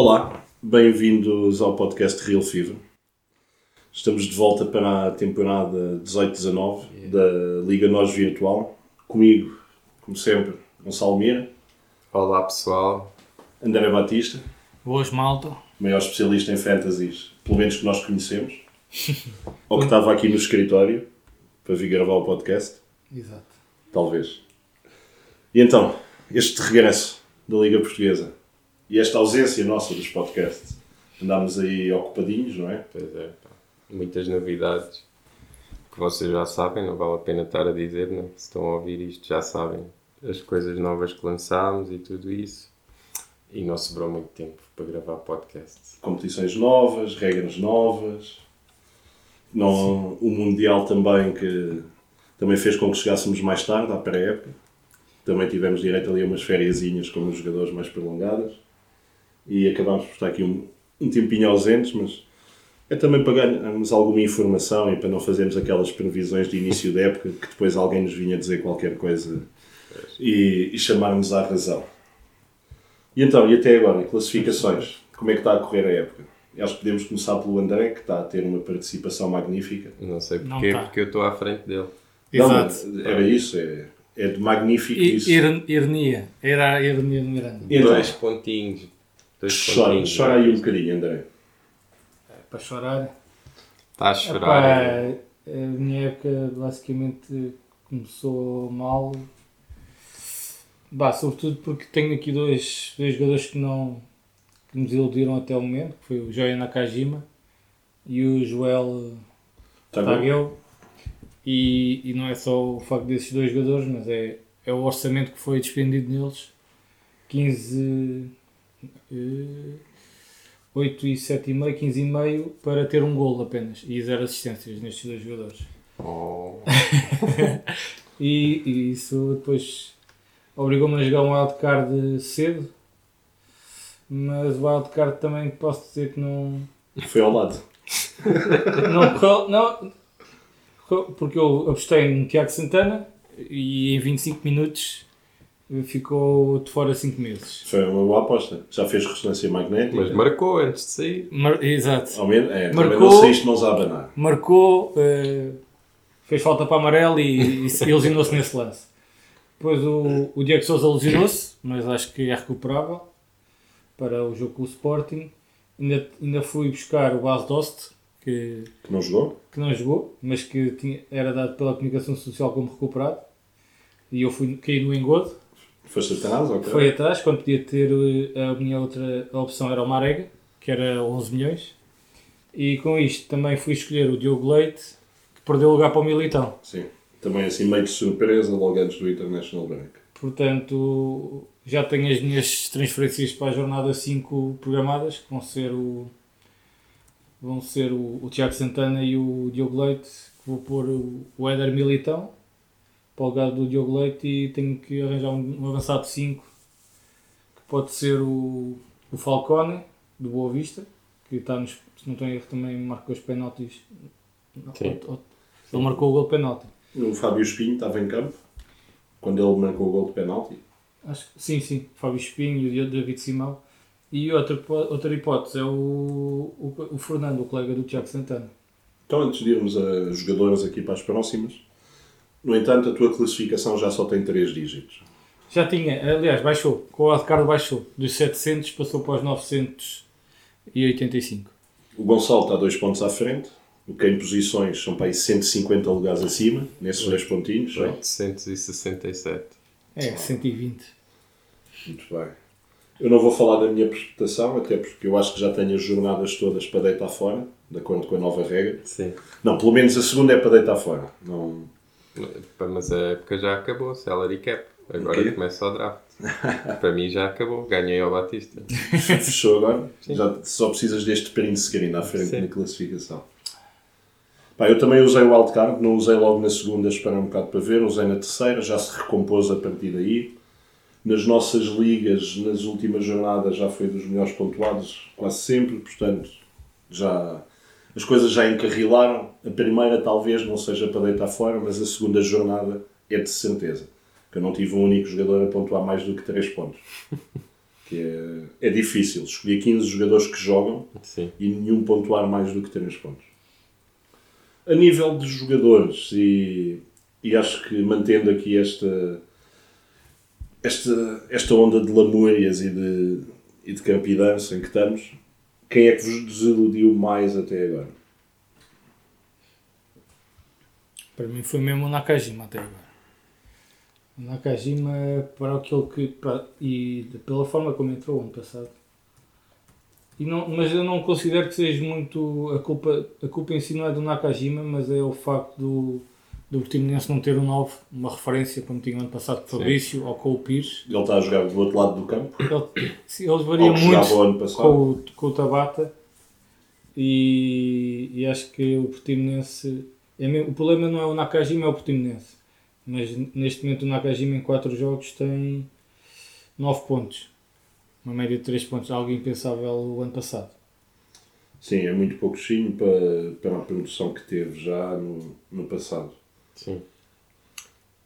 Olá, bem-vindos ao podcast Real Fever. Estamos de volta para a temporada 18-19 da Liga Nós Virtual. Comigo, como sempre, Gonçalo Mira, Olá pessoal, André Batista, Boas, malta. maior especialista em fantasies, pelo menos que nós conhecemos, ou que estava aqui no escritório para vir gravar o podcast, Exato. talvez. E então, este regresso da Liga Portuguesa e esta ausência nossa dos podcasts, andámos aí ocupadinhos, não é? pois é, pá, muitas novidades que vocês já sabem, não vale a pena estar a dizer, né? se estão a ouvir isto já sabem as coisas novas que lançámos e tudo isso. E não sobrou muito tempo para gravar podcast. competições novas, regras novas. Não, o Mundial também, que também fez com que chegássemos mais tarde, à pré-época. Também tivemos direito ali a umas fériasinhas com os jogadores mais prolongadas. E acabámos por estar aqui um, um tempinho ausentes, mas é também para ganharmos alguma informação e para não fazermos aquelas previsões de início da época que depois alguém nos vinha dizer qualquer coisa e, e chamar-nos à razão. E então, e até agora, classificações, como é que está a correr a época? Acho que podemos começar pelo André, que está a ter uma participação magnífica. Não sei Não porquê, tá. porque eu estou à frente dele. Exato. Não, era isso, é, é de magnífico I- isso. ir- ironia. Era a ironia do Miranda. E então, Dois pontinhos. Chora, chora aí um bocadinho, André. Para chorar. Está a chorar. é? a minha época basicamente começou mal. Bah, sobretudo porque tenho aqui dois, dois jogadores que não que nos iludiram até o momento, que foi o Joey Nakajima e o Joel Tá. E, e não é só o facto desses dois jogadores, mas é, é o orçamento que foi despendido neles. 15, eh, 8 e 7,5, 15,5 para ter um golo apenas e zero assistências nestes dois jogadores. Oh, E, e isso depois obrigou-me a jogar um wildcard cedo, mas o wildcard também posso dizer que não, Foi ao lado. Não, não, porque eu apostei no Tiago Santana e em 25 minutos ficou de fora 5 meses. Foi uma boa aposta. Já fez ressonância magnética. mas marcou antes de sair. Mar- exato. Ao menos, é, Marcou- não saíste mãos a abanar. Marcou, eh, fez falta para amarelo e, e se- e lesionou-se nesse lance. Depois o, o Diego Souza lesionou-se, mas acho que é recuperável para o jogo com o Sporting. Ainda, ainda fui buscar o Bas Dost, que Que não jogou? que não jogou, mas que tinha- era dado pela comunicação social como recuperado. E eu fui caí no engodo. Foste atrás, ok? Foi atrás, quando podia ter eh, a minha outra opção era o Marega, que era 11 milhões. E com isto também fui escolher o Diogo Leite, que perdeu lugar para o Militão. Sim. Também assim meio de surpresa, logo antes do International Break. Portanto, já tenho as minhas transferências para a jornada 5 programadas, que vão ser o, vão ser o, o Tiago Santana e o Diogo Leite, que vou pôr o, o Éder Militão para o lugar do Diogo Leite e tenho que arranjar um, um avançado 5, que pode ser o, o Falcone, do Boa Vista, que está nos, se não estou em erro, também marcou os penaltis. Sim. Ele marcou o gol de penalti. O Fábio Espinho estava em campo, quando ele marcou o gol de penalti. Acho que sim, sim. Fábio Espinho e o David Simão. E outra, outra hipótese é o, o, o Fernando, o colega do Tiago Santana. Então, antes de irmos a jogadores aqui para as próximas, no entanto, a tua classificação já só tem 3 dígitos. Já tinha, aliás, baixou. Com o Adcard baixou. Dos 700 passou para os 985. O Gonçalo está 2 pontos à frente, o que em posições são para aí 150 lugares acima, nesses dois pontinhos. só. 867. É, 120. Muito bem. Eu não vou falar da minha prestação, até porque eu acho que já tenho as jornadas todas para deitar fora, de acordo com a nova regra. Sim. Não, pelo menos a segunda é para deitar fora. Não... Mas a época já acabou, salary cap. Agora O quê? começa o draft. Para mim já acabou, ganhei ao Batista. Fechou agora? Já só precisas deste print screen à frente Sim. na classificação. Pá, eu também usei o wildcard, não usei logo na segunda, esperei um bocado para ver, usei na terceira, já se recompôs a partir daí. Nas nossas ligas, nas últimas jornadas, já foi dos melhores pontuados, quase sempre, portanto, já as coisas já encarrilaram. A primeira talvez não seja para deitar fora, mas a segunda jornada é de certeza. Que eu não tive um único jogador a pontuar mais do que 3 pontos. Que é, é difícil. Escolher 15 jogadores que jogam Sim. e nenhum pontuar mais do que 3 pontos. A nível de jogadores, e, e acho que mantendo aqui esta, esta, esta onda de lamúrias e de, e de campidança em que estamos, quem é que vos desiludiu mais até agora? Para mim foi mesmo o Nakajima até agora. O Nakajima para aquilo que. Para, e pela forma como entrou ano passado. E não, mas eu não considero que seja muito. A culpa, a culpa em si não é do Nakajima, mas é o facto do, do Portimonense não ter um novo, uma referência, como tinha ano passado com o Fabrício ou com o Pires. Ele está a jogar do outro lado do campo, Ele, variam que muito com, o- com o Tabata. E, e acho que o Portimonense é mesmo- o problema não é o Nakajima, é o Portimonense. Mas neste momento o Nakajima em 4 jogos tem 9 pontos. Uma média de 3 pontos, algo impensável o ano passado. Sim, é muito pouquinho para, para a produção que teve já no, no passado. Sim.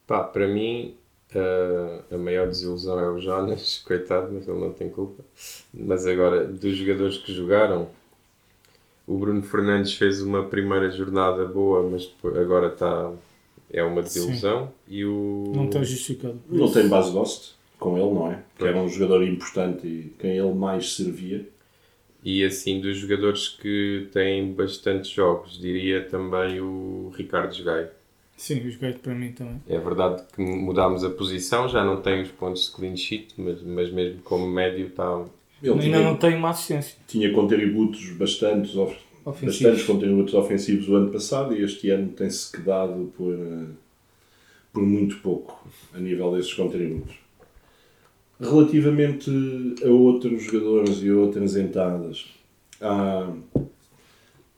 Pá, para mim, ah, a maior desilusão é o Jonas, coitado, mas ele não tem culpa. Mas agora, dos jogadores que jogaram, o Bruno Fernandes fez uma primeira jornada boa, mas agora está. É uma desilusão. E o. não está justificado Não tem base de hoste com ele, não é? Que era um jogador importante e quem ele mais servia. E assim, dos jogadores que têm bastantes jogos, diria também o Ricardo Gai. Sim, os gajos para mim também É verdade que mudámos a posição, já não tem os pontos de clean sheet, mas, mas mesmo como médio está. Ele ainda tinha, não tem uma assistência tinha contributos bastantes, of- bastantes contributos ofensivos o ano passado e este ano tem-se quedado por, eh, por muito pouco a nível desses contributos. Relativamente a outros jogadores e a outras entradas, há,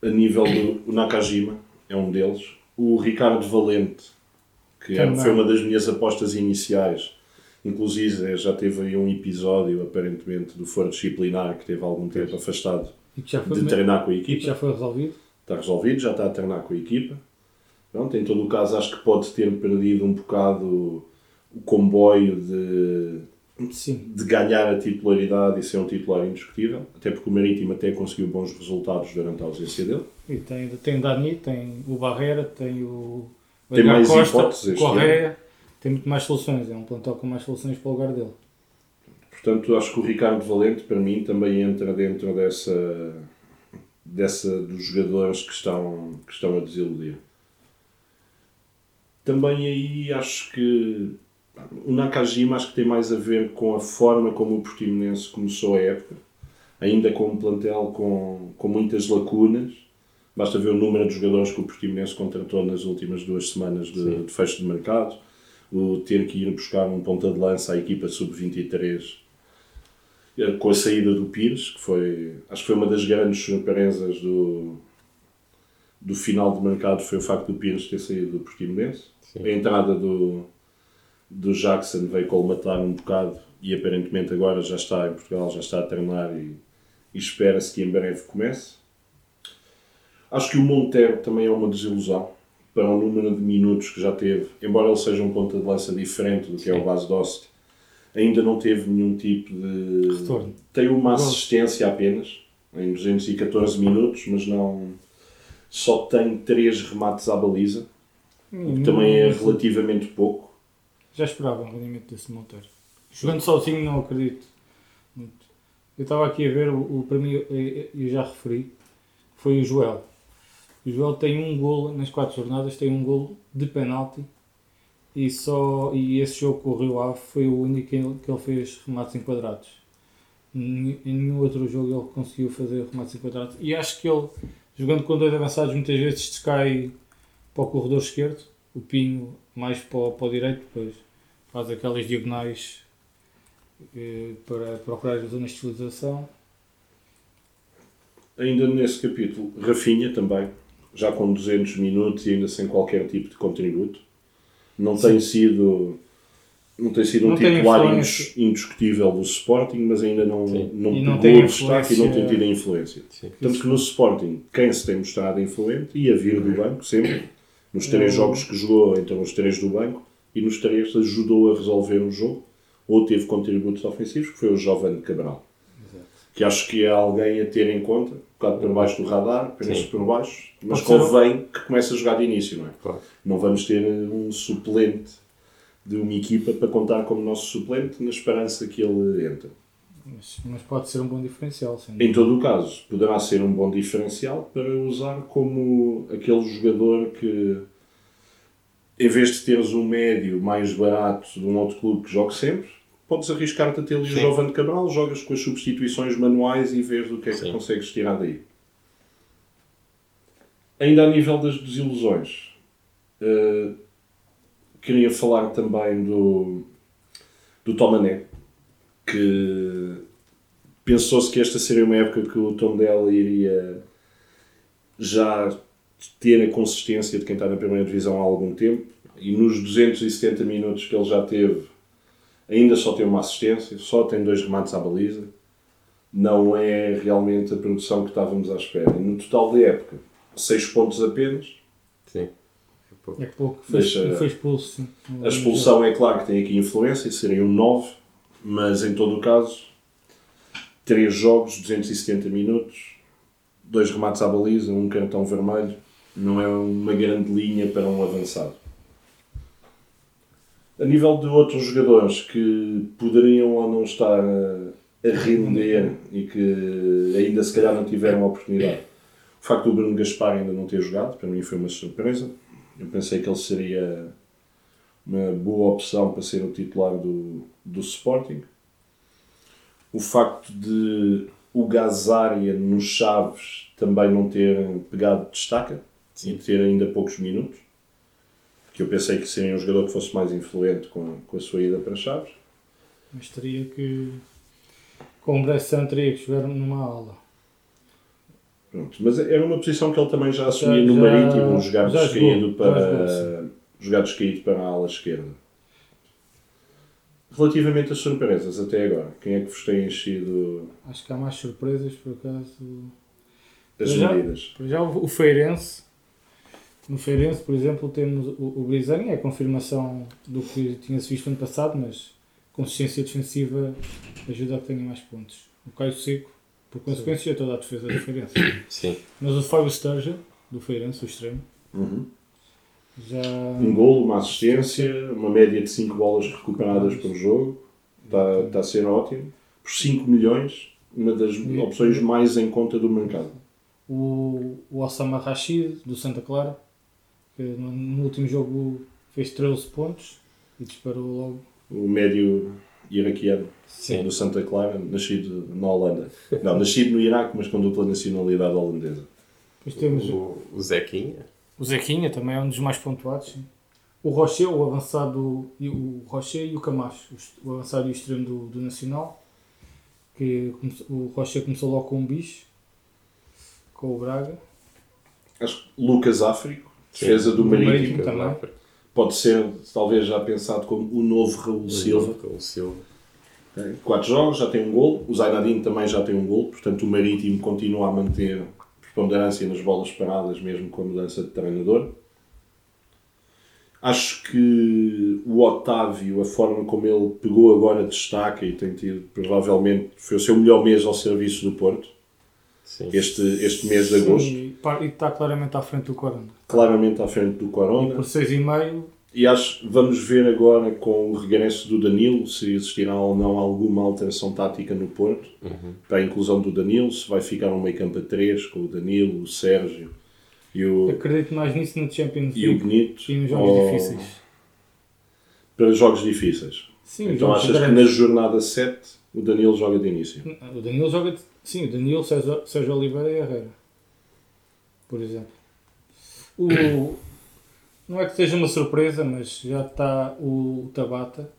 a nível do Nakajima, é um deles, o Ricardo Valente, que é- Também. foi uma das minhas apostas iniciais. Inclusive, já teve aí um episódio, aparentemente, do foro disciplinar, que teve algum tempo afastado de treinar com a e que equipa. já foi resolvido Está resolvido, já está a treinar com a equipa. Pronto, em todo o caso, acho que pode ter perdido um bocado o comboio de, sim, de ganhar a titularidade e ser um titular indiscutível. Até porque o Marítimo até conseguiu bons resultados durante a ausência dele. E tem, tem o Dani, tem o Barreira, tem o, Tem mais Costa, hipóteses Correia, tem muito mais soluções, é um plantel com mais soluções para o lugar dele. Portanto, acho que o Ricardo Valente, para mim, também entra dentro dessa, dessa dos jogadores que estão, que estão a desiludir. Também aí acho que o Nakajima acho que tem mais a ver com a forma como o Portimonense começou a época, ainda com um plantel com, com muitas lacunas. Basta ver o número de jogadores que o Portimonense contratou nas últimas duas semanas de, de fecho de mercado, o ter que ir buscar um ponta de lança à equipa sub-23 eh, com a saída do Pires, que foi, acho que foi uma das grandes surpresas do, do final de mercado, foi o facto do Pires ter saído do Portimonense. A entrada do, do Jackson veio colmatar um bocado e aparentemente agora já está em Portugal, já está a treinar e, e espera-se que em breve comece. Acho que o Montero também é uma desilusão para o número de minutos que já teve, embora ele seja um ponta de lança diferente do que é o Base Dost, ainda não teve nenhum tipo de Retorno. tem uma assistência apenas em 214 minutos, mas não só tem 3 remates à baliza, o que também é relativamente pouco. Já esperava um rendimento desse Monteiro. Jogando sozinho não acredito muito. Eu estava aqui a ver, o, o para mim, eu, eu já referi, foi o Joel. O Joel tem um golo nas quatro jornadas, tem um golo de penalti e, só, e esse jogo com o Rio Ave foi o único que ele, que ele fez remates enquadrados. Em nenhum outro jogo ele conseguiu fazer remates enquadrados. E acho que ele, jogando com dois avançados, muitas vezes descai para o corredor esquerdo, o Pinho mais para, o- para o direito, depois faz aquelas diagonais eh, para procurar as zonas de utilização. Ainda nesse capítulo, Rafinha também, já com 200 minutos e ainda sem qualquer tipo de contributo. Não tem sido não tem sido um Não tem titular indis- indiscutível do Sporting, mas ainda não, Sim. não E não pegou tem o destaque e não tem tido a influência. Sim. Tanto que no Sporting, quem se tem mostrado influente e a vir do banco, sempre, nos três jogos que jogou, então os três do banco, e nos três ajudou a resolver o jogo. ou teve contributos ofensivos, que foi o Jovem Cabral. Que acho que é alguém a ter em conta, um bocado por baixo do radar, apenas Sim. por baixo, mas Pode ser- convém que comece a jogar de início, não é? Claro. Não vamos ter um suplente de uma equipa para contar como nosso suplente na esperança que ele entre. Mas, mas pode ser um bom diferencial, sem Em todo o caso, poderá ser um bom diferencial para usar como aquele jogador que, em vez de teres um médio mais barato de um outro clube que jogue sempre, podes arriscar-te a ter ali o. Jovem de Cabral, jogas com as substituições manuais e vês o que é que Sim. consegues tirar daí. Ainda a nível das desilusões, eh, queria falar também do, do Tomané, que pensou-se que esta seria uma época que o Tondela iria já ter a consistência de quem está na primeira divisão há algum tempo e nos 270 minutos que ele já teve ainda só tem uma assistência, só tem dois remates à baliza não é realmente a produção que estávamos à espera. No total da época, 6 pontos apenas. Sim. É pouco. É pouco. Foi, Deixa- foi expulso, sim. A expulsão é claro que tem aqui influência, seriam 9, mas em todo o caso, 3 jogos, 270 minutos, dois remates à baliza, um cartão vermelho, não é uma grande linha para um avançado. A nível de outros jogadores que poderiam ou não estar a, render e que ainda se calhar não tiveram a oportunidade. O facto do Bruno Gaspar ainda não ter jogado, para mim foi uma surpresa. Eu pensei que ele seria uma boa opção para ser o titular do, do Sporting. O facto de o Gazária nos Chaves também não ter pegado destaca e ter ainda poucos minutos, que eu pensei que seria um jogador que fosse mais influente com, com a sua ida para Chaves. Mas teria que. Com o Bressan teria que jogar numa aula. Pronto, mas era uma posição que ele também já assumia Já- no já- Marítimo, jogar já descaído para, já jogar descaído para a ala esquerda. Relativamente às surpresas até agora, quem é que vos tem enchido Acho que há mais surpresas, por acaso. as Já- medidas? Já o o Feirense. No Feirense, por exemplo, temos o, o Brizani, é a confirmação do que tinha-se visto ano passado, mas consistência defensiva ajuda a que tenha mais pontos. O Caio Seco, por consequência, é toda a defesa do Feirense. Sim. Mas o Fábio Sturgeon, do Feirense, o extremo, Uhum. já. Um golo, uma assistência, uma média de 5 bolas recuperadas por jogo, está, está a ser ótimo. Por 5 milhões, uma das E- opções mais em conta do mercado. O, o Osama Rashid, do Santa Clara, no, no último jogo fez 13 pontos e disparou logo. O médio iraquiano Sim. do Santa Clara, nascido na Holanda. Não, nascido no Iraque, mas com dupla nacionalidade holandesa. Depois temos O, o Zequinha. O Zequinha também é um dos mais pontuados. Sim. O Rocher, o avançado, e o Rocher e o Camacho, o avançado e o extremo do, do Nacional. Que o Rocher começou logo com um bicho, com o Braga. Acho que Lucas Áfrico. Defesa do Do Marítimo, Marítimo. também. pode ser talvez já pensado como o novo Raul Silva. O Silva. Tem Quatro jogos, já tem um gol. O Zainadine também já tem um gol, portanto o Marítimo continua a manter preponderância nas bolas paradas, mesmo com a mudança de treinador. Acho que o Otávio, a forma como ele pegou agora destaca e tem tido, provavelmente, foi o seu melhor mês ao serviço do Porto, Sim. este, este mês de agosto, Sim, e par- e está claramente à frente do Corona. claramente à frente do E Corona. por 6,5 E acho que vamos ver agora com o regresso do Danilo se existirá ou não alguma alteração tática no Porto para a inclusão do Danilo, se vai ficar um meio campo a 3 com o Danilo, o Sérgio e o, acredito mais nisso no Champions e o League Benito e nos jogos ou- difíceis. para jogos difíceis. Sim, então achas que grandes. na jornada 7 o Danilo joga de início? O Danilo joga. de- Sim, o Danilo, Sérgio, Sérgio Oliveira e Herrera. Por exemplo. O, não é que seja uma surpresa, mas já está o Tabata.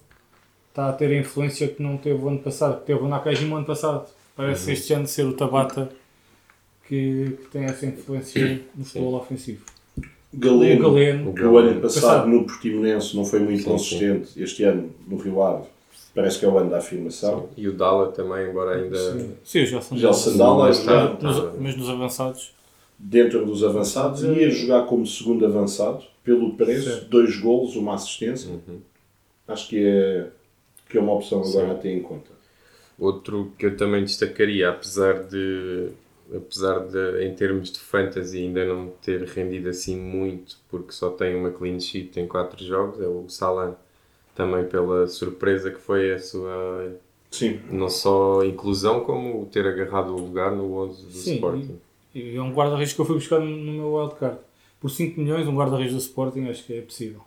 Está a ter a influência que não teve o ano passado, que teve o Nakajima o ano passado. Parece este ano ser o Tabata que, que tem essa influência no futebol ofensivo. Galeno, O Galeno. O que o ano passado Passado. no Portimonense não foi muito Sim, consistente, este ano no Rio Ave parece que é o ano da afirmação. E o Dala também, embora ainda. Sim, Sim, o Gelson. Gelson Dalla a Sim, jogar está. Nos- mas nos avançados. Dentro dos avançados, ia jogar como segundo avançado, pelo preço, Certo. dois golos, uma assistência. Uhum. Acho que é que é uma opção agora a ter em conta. Outro que eu também destacaria, apesar de, apesar de em termos de fantasy ainda não ter rendido assim muito, porque só tem uma clean sheet em 4 jogos, é o Salan. Também pela surpresa que foi a sua Sim. não só inclusão, como ter agarrado o lugar no 11 do Sim, Sporting. E é um guarda-redes que eu fui buscar no meu wildcard. Por 5 milhões, um guarda-redes do Sporting acho que é possível.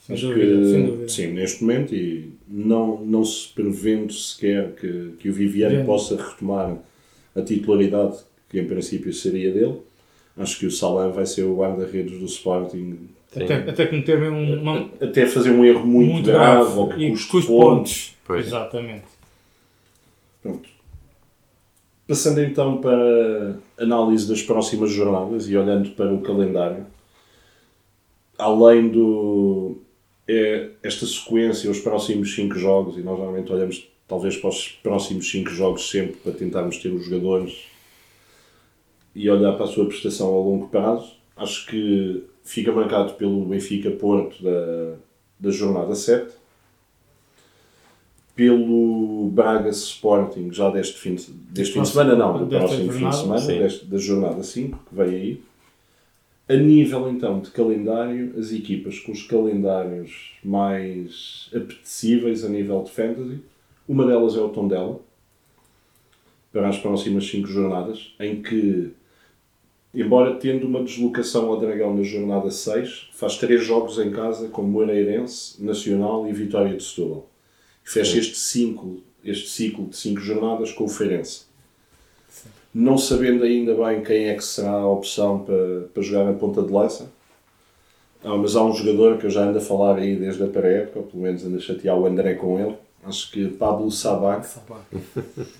Sem Acho dúvida, que, sem dúvida. sim, neste momento, e não, não se prevendo sequer que, que o Viviane possa retomar a titularidade que em princípio seria dele, acho que o Salah vai ser o guarda-redes do Sporting Até, até cometer mesmo uma, até fazer um erro muito, muito grave, grave ou que custe com os pontos. pontos. Pois. Exatamente. Pronto. Passando então para análise das próximas jornadas e olhando para o calendário, além do é, esta sequência, os próximos 5 jogos, e nós normalmente olhamos talvez para os próximos 5 jogos sempre para tentarmos ter os jogadores e olhar para a sua prestação a longo prazo, acho que fica marcado pelo Benfica Porto da, da jornada 7 pelo Braga Sporting já deste fim de, deste fim de semana, não, do próximo fim de jornada, semana, deste, da jornada 5, que veio aí. A nível então de calendário, as equipas com os calendários mais apetecíveis a nível de fantasy, uma delas é o Tondela, para as próximas 5 jornadas, em que, embora tendo uma deslocação ao Dragão na jornada 6, faz 3 jogos em casa com Moreirense, Nacional e Vitória de Setúbal. E fecha este, cinco, este ciclo de 5 jornadas com o Feirense. Não sabendo ainda bem quem é que será a opção para, para jogar na ponta de lança, ah, mas há um jogador que eu já ando a falar aí desde a pré-época, ou pelo menos ando a chatear o André com ele. Acho que Pablo Sabac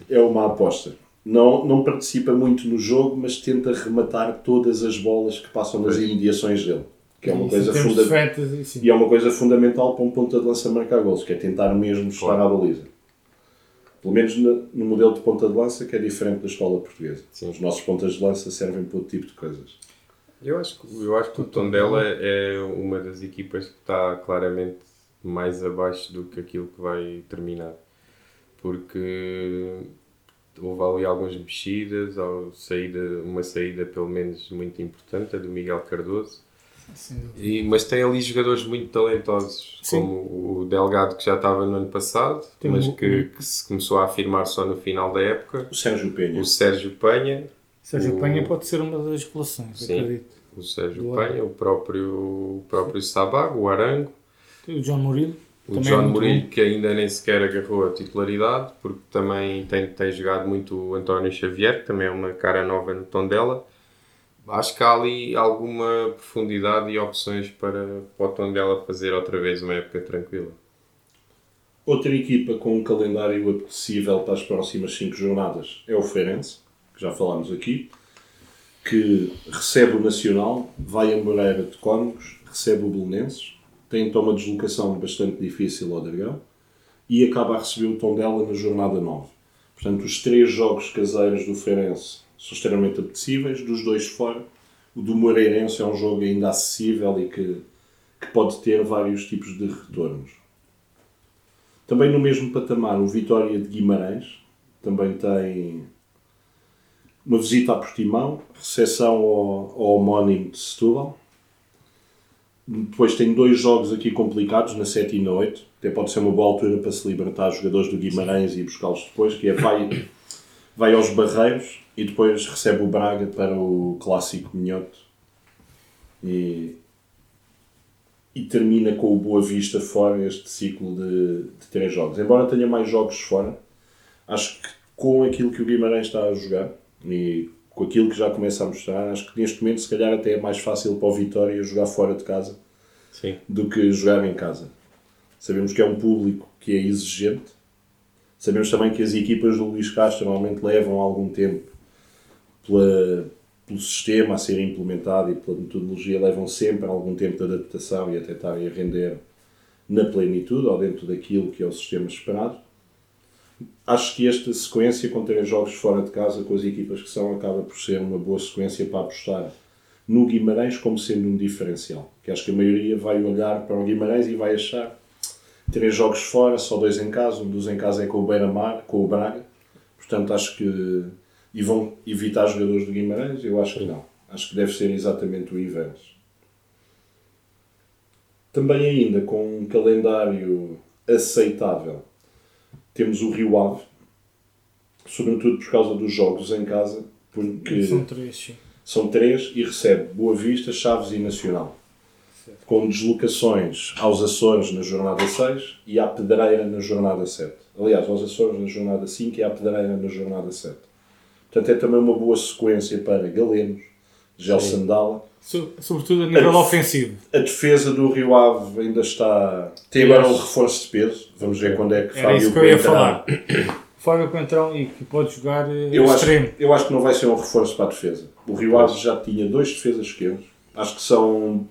é uma aposta. Não, não participa muito no jogo, mas tenta rematar todas as bolas que passam nas imediações dele. Que é uma Isso, coisa fundamental. fantasy. E é uma coisa fundamental para um ponta de lança marcar gols, que é tentar mesmo estar Claro. à baliza. Pelo menos no, no modelo de ponta de lança, que é diferente da escola portuguesa. Sim. Os nossos pontas de lança servem para outro tipo de coisas. Eu acho, que- eu acho que o Tondela é uma das equipas que está claramente mais abaixo do que aquilo que vai terminar. Porque houve ali algumas mexidas, ou saída, uma saída pelo menos muito importante, a do Miguel Cardoso. E, mas tem ali jogadores muito talentosos, Sim. como o Delgado que já estava no ano passado, Tem mas o- que, que se começou a afirmar só no final da época. O Sérgio Penha. O Sérgio Penha, Sérgio O- Penha pode ser uma das relações, Sim. acredito. o Sérgio Do Penha, o próprio, o próprio Sabago, o Arango, E o John Murilo. o também é John muito Murilo bom. que ainda nem sequer agarrou a titularidade, porque também tem, tem jogado muito o António Xavier, que também é uma cara nova no tom dela. Acho que há ali alguma profundidade e opções para, para o tom dela fazer outra vez uma época tranquila. Outra equipa com um calendário apetecível para as próximas 5 jornadas é o Feirense, que já falámos aqui, que recebe o Nacional, vai a Moreira de Cónegos, recebe o Belenenses, tem então uma deslocação bastante difícil ao Dragão e acaba a receber o Tondela na jornada 9. Portanto, os três jogos caseiros do Feirense são extremamente apetecíveis, dos dois fora. O do Moreirense é um jogo ainda acessível e que, que pode ter vários tipos de retornos. Também no mesmo patamar, o Vitória de Guimarães também tem uma visita a Portimão, recepção ao, ao homónimo de Setúbal. Depois tem dois jogos aqui complicados, na 7 e na 8. Até pode ser uma boa altura para se libertar jogadores do Guimarães e buscá-los depois, que é vai, vai aos Barreiros e depois recebe o Braga para o clássico minhoto. E, e termina com o Boa Vista fora este ciclo de, de três jogos. Embora tenha mais jogos fora, acho que com aquilo que o Guimarães está a jogar e com aquilo que já começa a mostrar, acho que neste momento se calhar até é mais fácil para o Vitória jogar fora de casa Sim. do que jogar em casa. Sabemos que é um público que é exigente. Sabemos também que as equipas do Luís Castro normalmente levam algum tempo pela, pelo sistema a ser implementado e pela metodologia, levam sempre algum tempo de adaptação e até estarem a render na plenitude ou dentro daquilo que é o sistema esperado. Acho que esta sequência, com três jogos fora de casa, com as equipas que são, acaba por ser uma boa sequência para apostar no Guimarães como sendo um diferencial. Que acho que a maioria vai olhar para o Guimarães e vai achar três jogos fora, só dois em casa, um dos em casa é com o Beira-Mar, com o Braga, portanto acho que e vão evitar jogadores do Guimarães, eu acho que não. Acho que deve ser exatamente o inverso. Também ainda com um calendário aceitável, temos o Rio Ave, sobretudo por causa dos jogos em casa, porque São três, sim. são três e recebe Boa Vista, Chaves e Nacional. Com deslocações aos Açores na jornada 6 e à Pedreira na jornada 7. Aliás, aos Açores na jornada 5 e à Pedreira na jornada 7. Portanto, é também uma boa sequência para Galenos, Gel Sandala. So- Sobretudo a nível É. ofensivo. A defesa do Rio Ave ainda está. Tem agora um reforço de peso. Vamos ver quando é que Era isso Fábio que eu ia falar. Fábio Coentrão e que pode jogar eh, Eu acho, extremo. eu acho que não vai ser um reforço para a defesa. O Rio Ave já tinha dois defesas esquerdos. Acho que são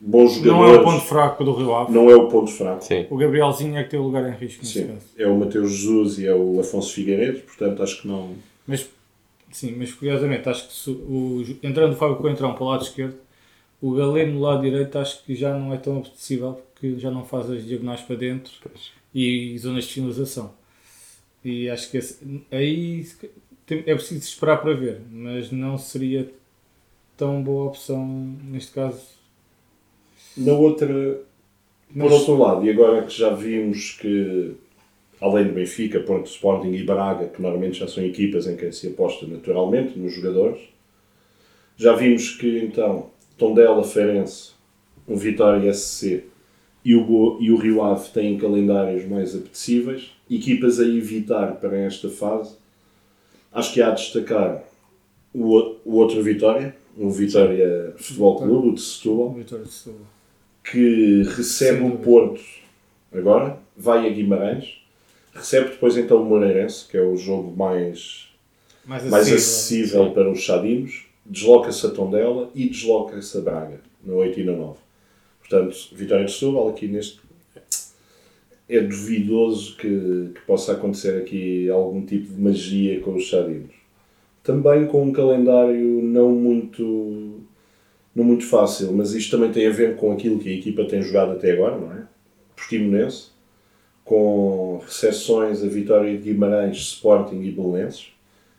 bons Não jogadores. é o ponto fraco do Rio Ave. Não é o ponto fraco. Sim. O Gabrielzinho é que tem o lugar em risco neste Sim. caso. É o Mateus Jesus e é o Afonso Figueiredo, portanto acho que não. Mas, sim, mas curiosamente, acho que se o, entrando o Fábio Coentrão para o lado esquerdo, o Galeno no lado direito acho que já não é tão apetecível porque já não faz as diagonais para dentro e zonas de finalização. E acho que esse- aí é preciso esperar para ver, mas não seria tão boa opção neste caso. Na outra, Mas- por outro lado, e agora que já vimos que, além do Benfica, Porto Sporting e Braga, que normalmente já são equipas em quem se aposta naturalmente nos jogadores, já vimos que então Tondela, Feirense, o Vitória SC e o, Bo- e o Rio Ave têm calendários mais apetecíveis, equipas a evitar para esta fase. Acho que há a destacar o, o o outro Vitória, o Vitória Futebol Clube, o de Setúbal, Vitória de Setúbal. Que recebe o. Porto agora, vai a Guimarães, recebe depois então o Moreirense, que é o jogo mais, Mais mais acessível. acessível para os chadinos, desloca-se a Tondela e desloca-se a Braga, na 8 e na 9. Portanto, Vitória de Setúbal aqui neste... É duvidoso que, que possa acontecer aqui algum tipo de magia com os chadinos. Também com um calendário não muito não muito fácil, mas isto também tem a ver com aquilo que a equipa tem jogado até agora, não é? Portimonense, com recepções a Vitória de Guimarães, Sporting e Belenenses,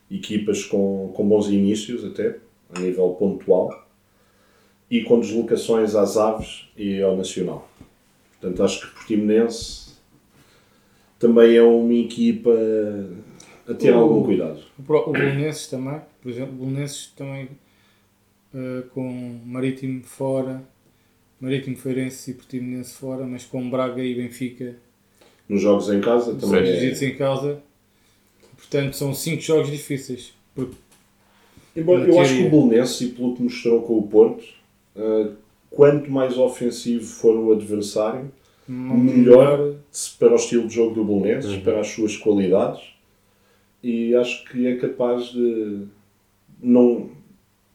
equipas com, com bons inícios até, a nível pontual, e com deslocações às Aves e ao Nacional. Portanto, acho que Portimonense também é uma equipa a ter O- algum cuidado. O, o Belenenses também, por exemplo, o Belenenses também eh, com Marítimo fora, Marítimo Feirense e Portimonense fora, mas com Braga e Benfica Nos jogos em casa também é... exigidos em casa. Portanto, são cinco jogos difíceis. Porque Embora eu acho que o Belenense, e pelo que mostrou com o Porto, eh, quanto mais ofensivo for o adversário, Melhor. para o estilo de jogo do Belenenses, para as suas qualidades, e acho que é capaz de. Não,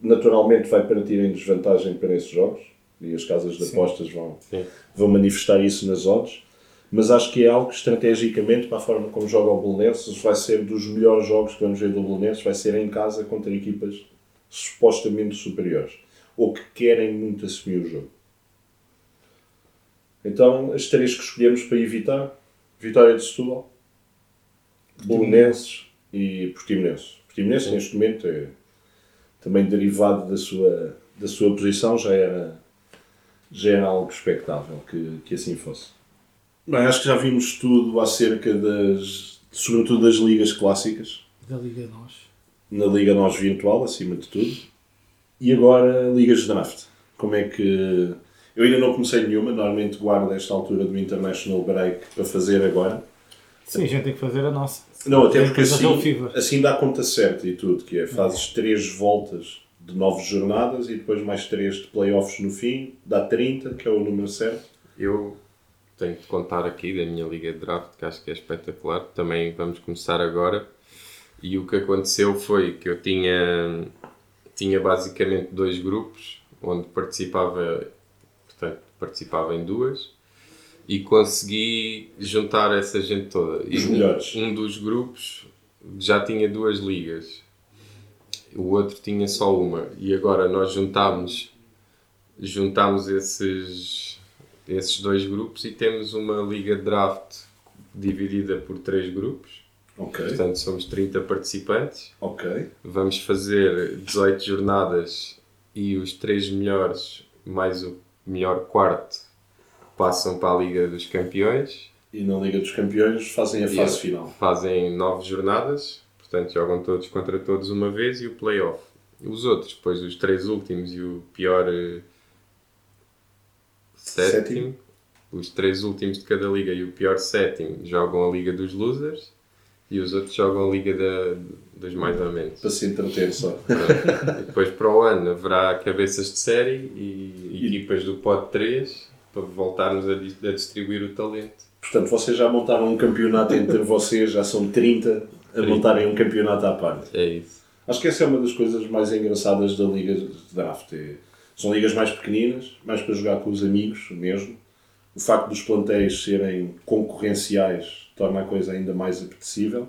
naturalmente vai partir em desvantagem para esses jogos, e as casas de Sim. apostas vão, Sim. vão manifestar isso nas odds, mas acho que é algo que estrategicamente, para a forma como joga o Belenenses, vai ser dos melhores jogos que vamos ver do Belenenses, vai ser em casa contra equipas supostamente superiores, ou que querem muito assumir o jogo. Então, as três que escolhemos para evitar, Vitória de Setúbal, Belenenses e Portimonense. Portimonense, neste momento, é também derivado da sua, da sua posição, já era, já era algo expectável que, que assim fosse. Bem, acho que já vimos tudo acerca das, sobretudo das ligas clássicas, da Liga Nós. na Liga Nós Virtual, acima de tudo. E agora, ligas de draft. Como é que... Eu ainda não comecei nenhuma, normalmente guardo esta altura do International Break para fazer agora. Sim, a gente tem que fazer a nossa. Não, até porque assim, assim dá conta certa e tudo, que é fazes três voltas de nove jornadas e depois mais três de playoffs no fim, dá 30, que é o número certo. Eu tenho de contar aqui da minha liga de draft, que acho que é espetacular. Também vamos começar agora. E o que aconteceu foi que eu tinha, tinha basicamente dois grupos, onde participava, portanto, participava em duas, e consegui juntar essa gente toda. E Os um- melhores. Um dos grupos já tinha duas ligas, o outro tinha só uma. E agora nós juntámos, juntámos esses esses dois grupos e temos uma liga de draft dividida por três grupos. Ok, Portanto, somos 30 participantes. ok. Vamos fazer 18 jornadas e os três melhores, mais o melhor quarto, passam para a Liga dos Campeões. E na Liga dos Campeões fazem a fase E final. Fazem nove jornadas, portanto jogam todos contra todos uma vez e o playoff. Os outros, depois os três últimos e o pior eh, sétimo, Sétimo. os três últimos de cada liga e o pior sétimo jogam a Liga dos Losers e os outros jogam a Liga da, dos mais ou menos. Para se entreter só. E depois para o ano haverá cabeças de série e equipas do pod 3 para voltarmos a, a distribuir o talento. Portanto, vocês já montaram um campeonato entre vocês, já são 30 a 30. montarem um campeonato à parte. É isso. Acho que essa é uma das coisas mais engraçadas da liga de draft. É- São ligas mais pequeninas, mais para jogar com os amigos mesmo. O facto dos plantéis serem concorrenciais torna a coisa ainda mais apetecível.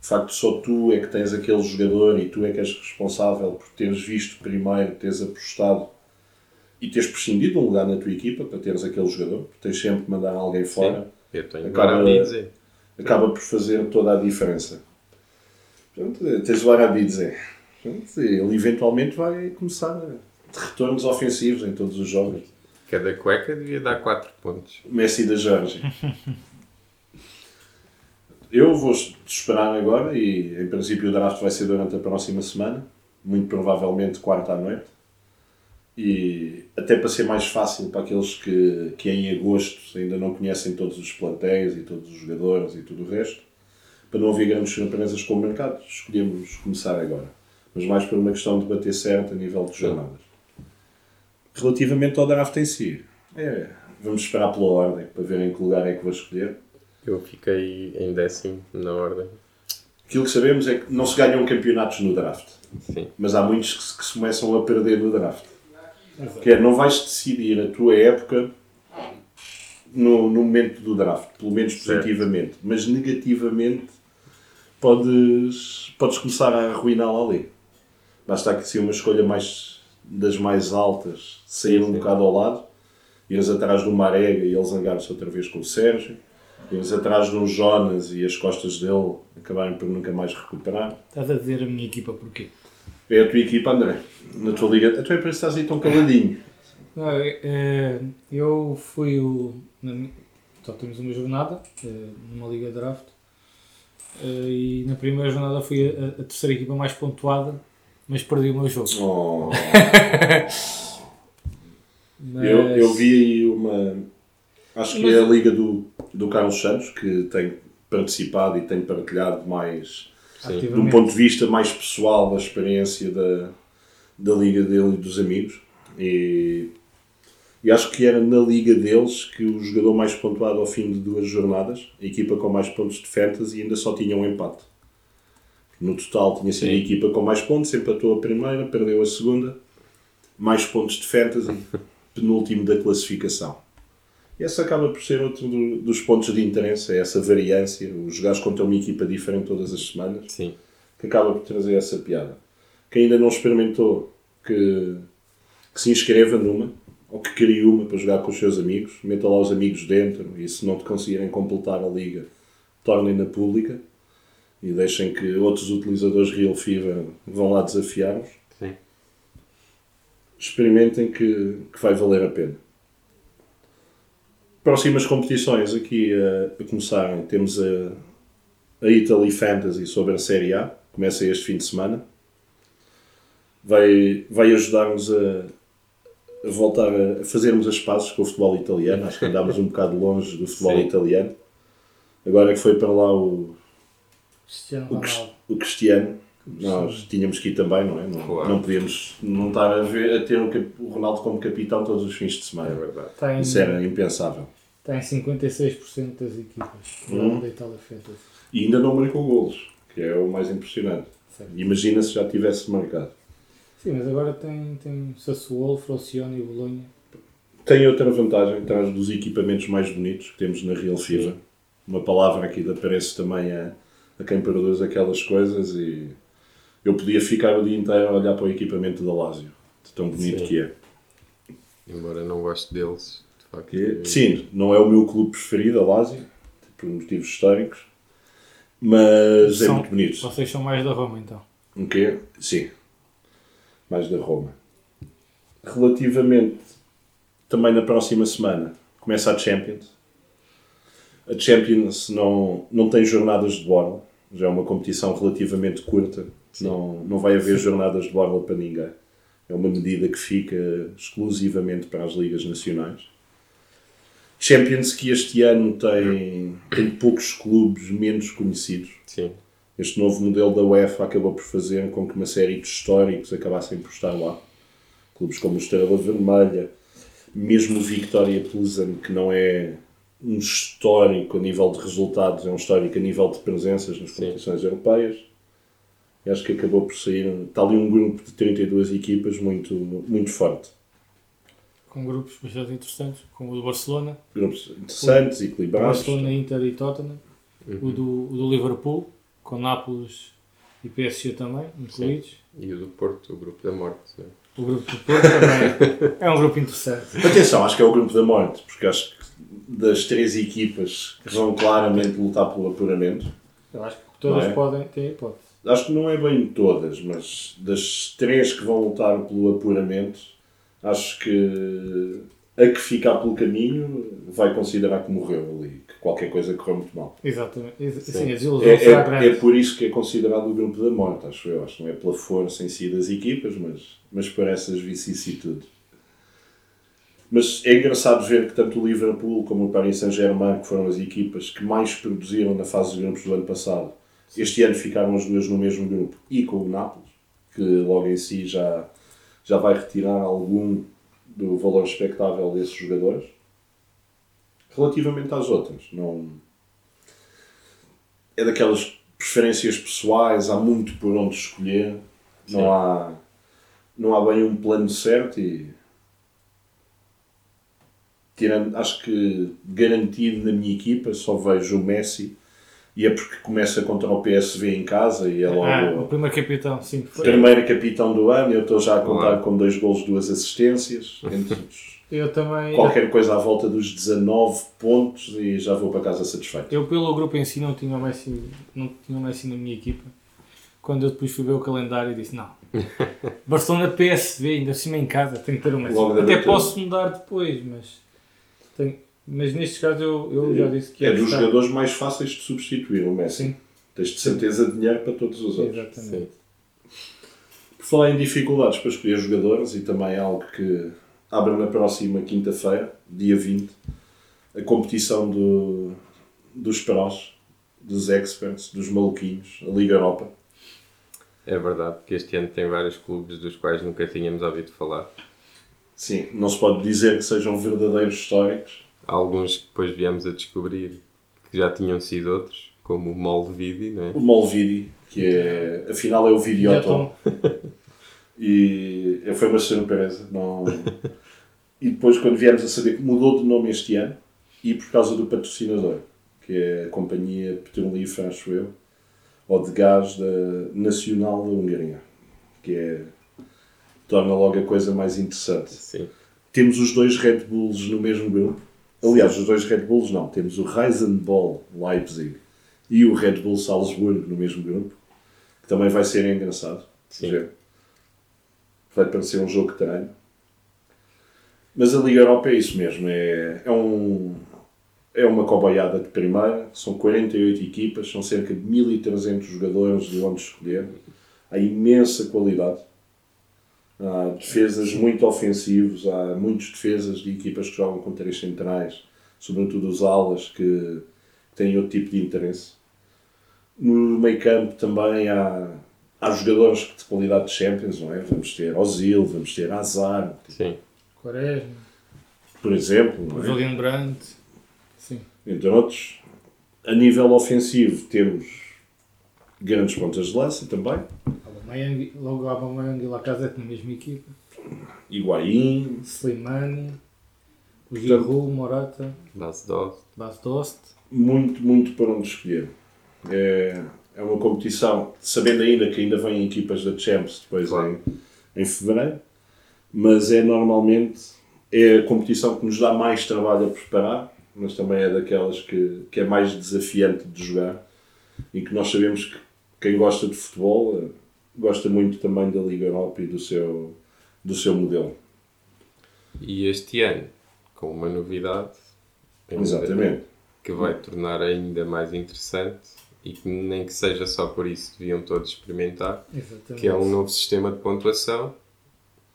O facto de só tu é que tens aquele jogador e tu é que és responsável por teres visto primeiro, teres apostado e teres prescindido de um lugar na tua equipa para teres aquele jogador. porque Tens sempre que mandar alguém fora Eu tenho Acaba- dizer. acaba por fazer toda a diferença. Portanto, tens o Arabidze. Portanto, Ele eventualmente vai começar a retornos ofensivos em todos os jogos. Cada cueca devia dar 4 pontos. Messi da Jorge. Eu vou esperar agora e em princípio o draft vai ser durante a próxima semana, muito provavelmente quarta à noite. E até para ser mais fácil para aqueles que, que em agosto ainda não conhecem todos os plantéis e todos os jogadores e tudo o resto, para não haver grandes surpresas com o mercado, escolhemos começar agora. Mas mais por uma questão de bater certo a nível de jornadas. Relativamente ao draft em si, é, vamos esperar pela ordem para ver em que lugar é que vou escolher. Eu fiquei em décimo na ordem. Aquilo que sabemos é que não se ganham campeonatos no draft, Sim. mas há muitos que se, que se começam a perder no draft. Que é, não vais decidir a tua época no, no momento do draft, pelo menos Certo. positivamente, mas negativamente podes, podes começar a arruiná-la ali. Basta que ser uma escolha mais das mais altas, sair um sim. bocado ao lado, ires atrás do Marega e ele zangar-se outra vez com o Sérgio, ires atrás um Jonas e as costas dele acabarem por nunca mais recuperar. Estás a dizer a minha equipa porquê? É a tua equipa, André. Na tua liga. A tua empresa estás aí tão caladinho. Não, é- é, eu fui o. só temos uma jornada, é, numa liga de draft. é, e na primeira jornada fui a, a terceira equipa mais pontuada, mas perdi o meu jogo. Oh. Mas, Eu, eu vi aí uma. Acho que Mas- é a liga do, do Carlos Santos, que tem participado e tem partilhado mais. De um ponto de vista mais pessoal da experiência da, da liga dele e dos amigos. E, e acho que era na liga deles que o jogador mais pontuado ao fim de duas jornadas, a equipa com mais pontos de fantasy, ainda só tinha um empate. No total tinha sido a equipa com mais pontos, empatou a primeira, perdeu a segunda, mais pontos de fantasy, penúltimo da classificação. Esse acaba por ser outro do- dos pontos de interesse, é essa variância, os jogares contra uma equipa diferente todas as semanas Sim. que acaba por trazer essa piada. Quem ainda não experimentou, que, que se inscreva numa, ou que crie uma para jogar com os seus amigos, meta lá os amigos dentro e se não te conseguirem completar a liga, tornem-na pública e deixem que outros utilizadores Real Fever vão lá desafiar-vos. Experimentem que, que vai valer a pena. Próximas competições aqui a, a começarem, temos a, a Italy Fantasy sobre a Série A, começa este fim de semana. Vai, vai ajudar-nos a, a voltar a, a fazermos as pazes com o futebol italiano. Acho que andámos um bocado longe do futebol Sim. italiano. Agora que foi para lá o, Cristiano o, o Cristiano, nós tínhamos que ir também, não é? Não, Claro. não podíamos não estar a, ver, a ter o, o Ronaldo como capitão todos os fins de É semana. verdade. Está em, Isso era impensável. Está em 56% das equipas Hum. da Itália Fantasy. E ainda não marcou golos, que é o mais impressionante. Certo. Imagina se já tivesse marcado. Sim, mas agora tem, tem Sassuolo, Frocione e Bolonha. Tem outra vantagem, traz dos equipamentos mais bonitos que temos na Real FIFA. Uma palavra aqui de apreço também a, a quem produz aquelas coisas e eu podia ficar o dia inteiro a olhar para o equipamento da Lazio, de tão bonito Sim. que é. Embora não goste deles, sim, não é o meu clube preferido, a Lazio, por motivos históricos, mas é São- muito bonito. Vocês são mais da Roma então. O quê? Sim. Mais da Roma. Relativamente, também na próxima semana, começa a Champions. A Champions não, não tem jornadas de borla. Já é uma competição relativamente curta. Não, não vai haver jornadas de borla para ninguém. É uma medida que fica exclusivamente para as ligas nacionais. Champions que este ano tem, tem poucos clubes menos conhecidos. Sim, Este novo modelo da UEFA acabou por fazer com que uma série de históricos acabassem por estar lá. Clubes como o Estrela Vermelha, mesmo o Victoria Pilsen, que não é um histórico a nível de resultados, é um histórico a nível de presenças nas competições europeias. E acho que acabou por sair. Está ali um grupo de 32 equipas muito, muito forte. Com grupos bastante interessantes, como o do Barcelona, Grupos interessantes, equilibrados. Barcelona, Inter e Tottenham, o, do, o do Liverpool, com Nápoles e PSG também, incluídos. e o do Porto, o grupo da morte. né? O grupo do Porto também é um grupo interessante. Atenção, acho que é o grupo da morte, porque acho que das três equipas que vão claramente lutar pelo apuramento, Eu acho que todas é? podem ter hipótese. acho que não é bem todas, mas das três que vão lutar pelo apuramento, acho que a que ficar pelo caminho vai considerar que morreu ali, que qualquer coisa correu muito mal. Exatamente. Ex- Sim. Sim, É, é, é por isso que é considerado o grupo da morte, acho eu. Acho que não é pela força em si das equipas, mas, mas por essas vicissitudes. Mas é engraçado ver que tanto o Liverpool como o Paris Saint-Germain, que foram as equipas que mais produziram na fase de grupos do ano passado, este ano ficaram as duas no mesmo grupo e com o Nápoles, que logo em si já, já vai retirar algum do valor expectável desses jogadores. Relativamente às outras, não. É daquelas preferências pessoais, há muito por onde escolher, não há, não há bem um plano certo e tirando, acho que garantido na minha equipa só vejo o Messi e é porque começa contra o PSV em casa e é logo Ah, o primeiro capitão, sim. Foi. primeiro capitão do ano, eu estou já a contar Claro. com dois golos, duas assistências, entre os- Eu também. qualquer coisa à volta dos 19 pontos e já vou para casa satisfeito. Eu, pelo grupo em si, não tinha o Messi, não tinha o Messi na minha equipa. Quando eu depois fui ver o calendário, disse: Não, Barcelona PSV, ainda assim em casa, tenho que ter o Messi. Até posso mudar depois, mas. Tenho, mas nestes casos eu, eu já disse que É ia dos buscar. jogadores mais fáceis de substituir, o Messi. Sim, Tens de certeza dinheiro para todos os outros. exatamente. Sim. Por falar em dificuldades para escolher jogadores, e também é algo que abre na próxima quinta-feira, dia 20, a competição do, dos prós, dos experts, dos maluquinhos, a Liga Europa. É verdade que este ano tem vários clubes dos quais nunca tínhamos ouvido falar. Sim, não se pode dizer que sejam verdadeiros históricos. Alguns que depois viemos a descobrir que já tinham sido outros, como o Molvidi, não é? O Molvidi, que é, afinal é o estão. E foi uma surpresa. Não... E depois, quando viemos a saber que mudou de nome este ano, e por causa do patrocinador, que é a Companhia Petrolífera, acho eu, ou de gás da Nacional da Hungria, que é. torna logo a coisa mais interessante. Sim. Temos os dois Red Bulls no mesmo grupo. Aliás, os dois Red Bulls não. Temos o Reisenball Leipzig e o Red Bull Salzburgo no mesmo grupo, que também vai ser engraçado. Sim. Vai parecer um jogo treino. Mas a Liga Europa é isso mesmo. É, é, um, é uma coboiada de primeira. São 48 equipas, são cerca de 1300 jogadores de onde escolher. Há imensa qualidade. Há defesas muito ofensivos, há muitos defesas de equipas que jogam com três centrais, sobretudo os alas que têm outro tipo de interesse. No meio campo também há, há jogadores de qualidade de Champions, não é? Vamos ter Ozil, vamos ter Hazard, Sim. Quaresma, por exemplo, não é? Julian Brandt. Sim. entre outros. A nível ofensivo temos grandes pontas de lança também. Aubameyang, logo Aubameyang e Lacazette na mesma equipa. Higuaín, Slimani, Giroud, Morata, Base Dost. Bas Dost. muito, muito para onde escolher. É, é uma competição, sabendo ainda que ainda vêm equipas da Champions depois Claro. em, em fevereiro, mas é normalmente é a competição que nos dá mais trabalho a preparar, mas também é daquelas que, que é mais desafiante de jogar e que nós sabemos que quem gosta de futebol gosta muito também da Liga Europa e do seu, do seu modelo. E este ano, com uma novidade Exatamente. que vai tornar ainda mais interessante e que nem que seja só por isso deviam todos experimentar, Exatamente. que é um novo sistema de pontuação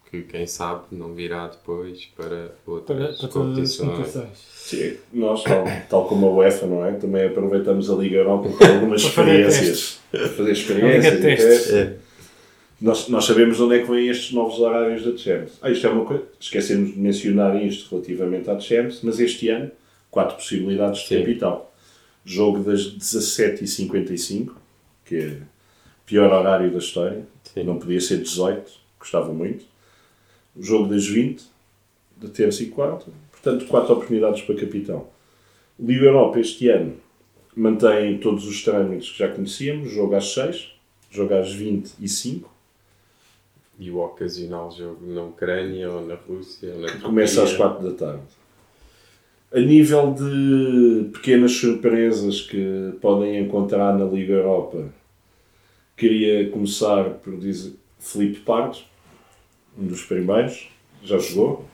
que quem sabe não virá depois para para, outras para as competições. competições. Sim, nós, tal, tal como a UEFA, não é? Também aproveitamos a Liga Europa para algumas Para fazer experiências. Para fazer experiências. Liga testes. testes. É. Nós, nós sabemos onde é que vêm estes novos horários da Champions. Ah, isto é uma coisa. Esquecemos de mencionar isto relativamente à Champions, mas este ano, quatro possibilidades de Sim. capital. Jogo das 17h55, que é o pior horário da história. Sim. Não podia ser 18, gostava muito. O jogo das 20, da terça e quarta. Portanto, quatro oportunidades para capitão. Liga Europa este ano mantém todos os trâmites que já conhecíamos. Jogo às 6, jogo às 25. E o ocasional jogo na Ucrânia ou na Rússia ou na que começa às Turquia. 4 da tarde. A nível de pequenas surpresas que podem encontrar na Liga Europa, queria começar por dizer Felipe Pardo, um dos primeiros, já jogou.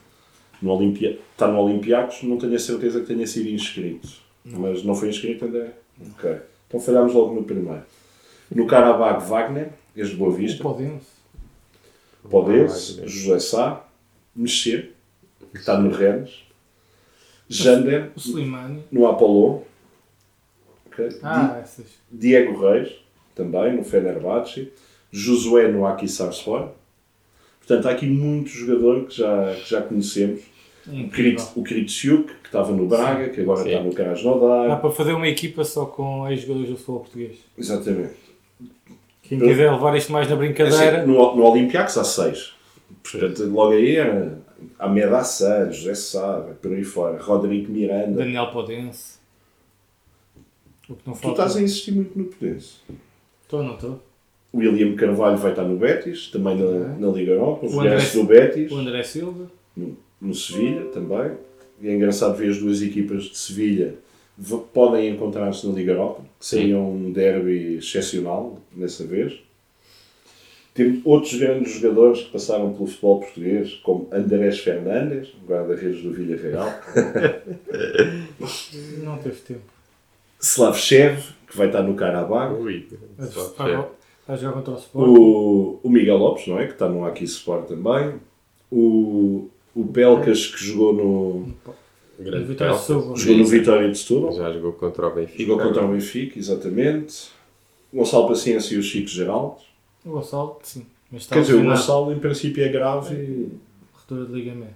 No Olimpia... Está no Olympiacos, não tenho a certeza que tenha sido inscrito. Mas não foi inscrito ainda? Ok. Então falhámos logo no primeiro. No Karabakh, Wagner, este de Boa Vista. Podemos. Wagner. José Sá, Mexer, que está no Rennes, Jander, O Slimani. no Apollo, ok? Ah, Diego Reis, também, no Fenerbahçe, Josué no Akhisarspor. Portanto, há aqui muitos jogadores que já, que já conhecemos. O incrível. Krit- O Kritsuk, que estava no Braga, que agora Sim. está no Dá Krasnodar. para fazer uma equipa só com ex-jogadores do futebol português. Exatamente. Quem quiser levar isto mais na brincadeira, Assim, no, no Olympiacos há seis. Portanto, logo aí era Ahmed Hassan, José Sá, por aí fora, Rodrigo Miranda. Daniel Podense. O que não Tu falta. estás a insistir muito no Podense. Estou, não estou. William Carvalho vai estar no Betis, também na, na Liga Europa. O André- do Betis, O André Silva. no, no Sevilha também. E é engraçado ver as duas equipas de Sevilha podem encontrar-se na Liga Europa, que seria um derby excepcional dessa vez. Temos outros grandes jogadores que passaram pelo futebol português, como Andrés Fernandes, guarda-redes do Villarreal, Não teve tempo. Slavchev, que vai estar no Karabakh, Ui, a jogar contra o Sport. O, o Miguel Lopes, não é? Que está no Aqui Sport também. O, o Belcas, que jogou no, Grande Vitória. Setúbal. jogou no Vitória de Setúbal. Já jogou contra o Benfica. Jogou contra o Benfica, exatamente. O Gonçalo Paciência e o Chico Geraldo. O Gonçalo, sim. Mas está Quer dizer, o. Gonçalo em princípio é grave e Ruptura de ligamentos.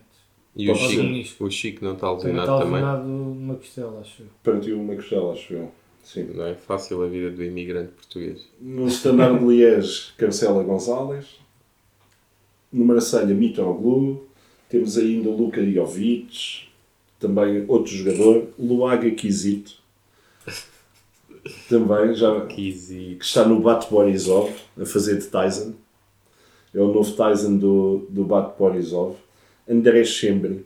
E o Chico, o Chico não está Também lesionado está também. lesionado numa costela, acho eu. partiu uma costela, acho eu. Sim. Não é fácil a vida do imigrante português. No Standard de Liège, Cancela Gonzalez. No Marselha, Mitroglou. Temos ainda o Luka Jovic. Também outro jogador, Luaga Kizito. Também, já, que está no Bat Borisov, a fazer de Tyson. É o novo Tyson do, do Bat Borisov. André Chembri,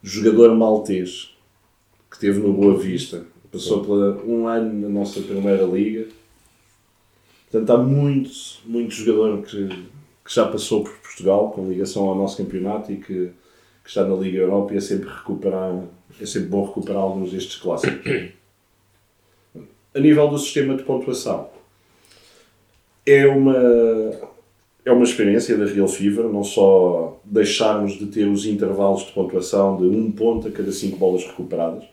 jogador maltês, que esteve no Boa Vista. Passou pela um ano na nossa primeira liga. Portanto, há muito, muito jogador que, que já passou por Portugal com ligação ao nosso campeonato e que, que está na Liga Europa e é sempre, recuperar, é sempre bom recuperar alguns destes clássicos. A nível do sistema de pontuação, é uma, é uma experiência da Real Fever, não só deixarmos de ter os intervalos de pontuação de um ponto a cada cinco bolas recuperadas,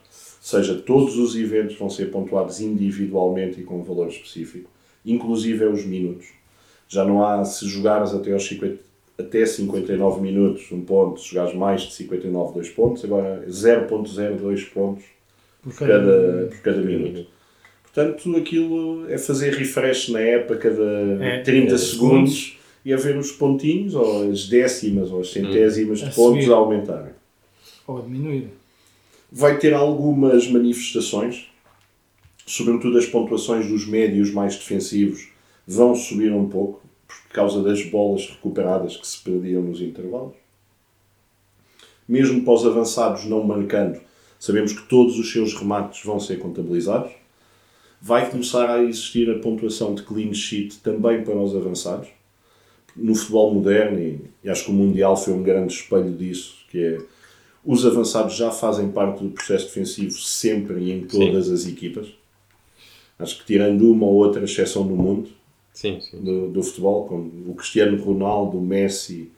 seja, todos os eventos vão ser pontuados individualmente e com um valor específico, inclusive é os minutos. Já não há, se jogares até aos 50, até 59 minutos, um ponto, se jogares mais de 59, dois pontos, agora é 0.02 pontos Por cada, por cada minuto. Portanto, aquilo é fazer refresh na app a cada É, 30 é, segundos e a ver os pontinhos, ou as décimas, ou as centésimas A de pontos subir. a aumentarem. Ou diminuir. Vai ter algumas manifestações, sobretudo as pontuações dos médios mais defensivos vão subir um pouco, por causa das bolas recuperadas que se perdiam nos intervalos. mesmo para os avançados não marcando, sabemos que todos os seus remates vão ser contabilizados. Vai começar a existir a pontuação de clean sheet também para os avançados. No futebol moderno, e, acho que o Mundial foi um grande espelho disso, que é os avançados já fazem parte do processo defensivo sempre e em todas as equipas. Acho que tirando uma ou outra exceção no mundo Sim, sim. do, do futebol, como o Cristiano Ronaldo, o Messi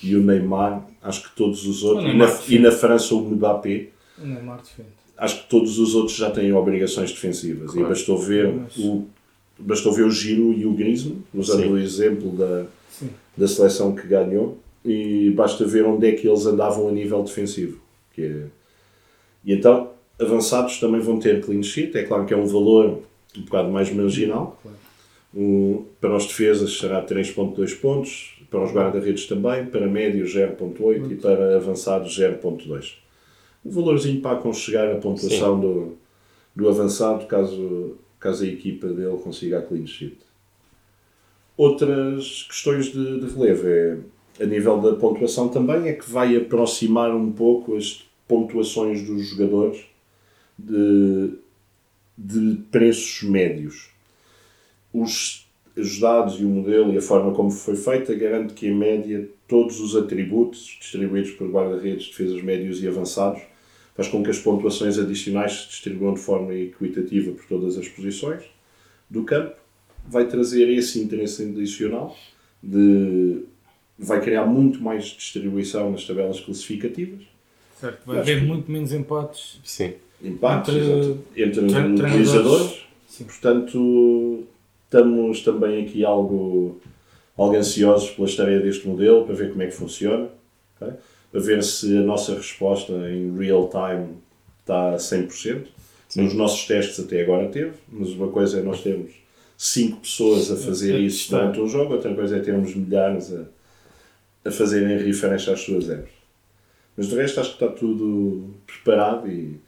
e o Neymar, acho que todos os outros, e na, e na França o Mbappé, O Neymar defende. acho que todos os outros já têm obrigações defensivas. Claro. E bastou ver, Mas- o, bastou ver o Giro e o Griezmann, usando Sim. o exemplo da, Sim. da seleção que ganhou, e basta ver onde é que eles andavam a nível defensivo. Que é- E então, avançados também vão ter clean sheet, é claro que é um valor um bocado mais marginal. Claro. O- para os defesas será 3.2 pontos, para os guarda-redes também, para médios 0.8 e para avançados 0.2. Um valorzinho para aconchegar a pontuação do, do avançado caso, caso a equipa dele consiga a clean sheet. Outras questões de, de relevo é, a nível da pontuação também, é que vai aproximar um pouco as pontuações dos jogadores de, de preços médios. Os, os dados e o modelo e a forma como foi feita garante que, em média, todos os atributos distribuídos por guarda-redes, defesas médios e avançados faz com que as pontuações adicionais se distribuam de forma equitativa por todas as posições do campo. Vai trazer esse interesse adicional de vai criar muito mais distribuição nas tabelas classificativas Certo. Vai haver que- muito menos empates. Sim. empates Entre- entre, tre- treinadores. utilizadores. Sim. Portanto, estamos também aqui algo, algo ansiosos pela estreia deste modelo para ver como é que funciona, ok? para ver se a nossa resposta em real time está a 100%. Nos nossos testes até agora teve, mas uma coisa é nós termos 5 pessoas a fazer isso durante um jogo, outra coisa é termos milhares a, a fazerem referência às suas apps. Mas de resto acho que está tudo preparado e,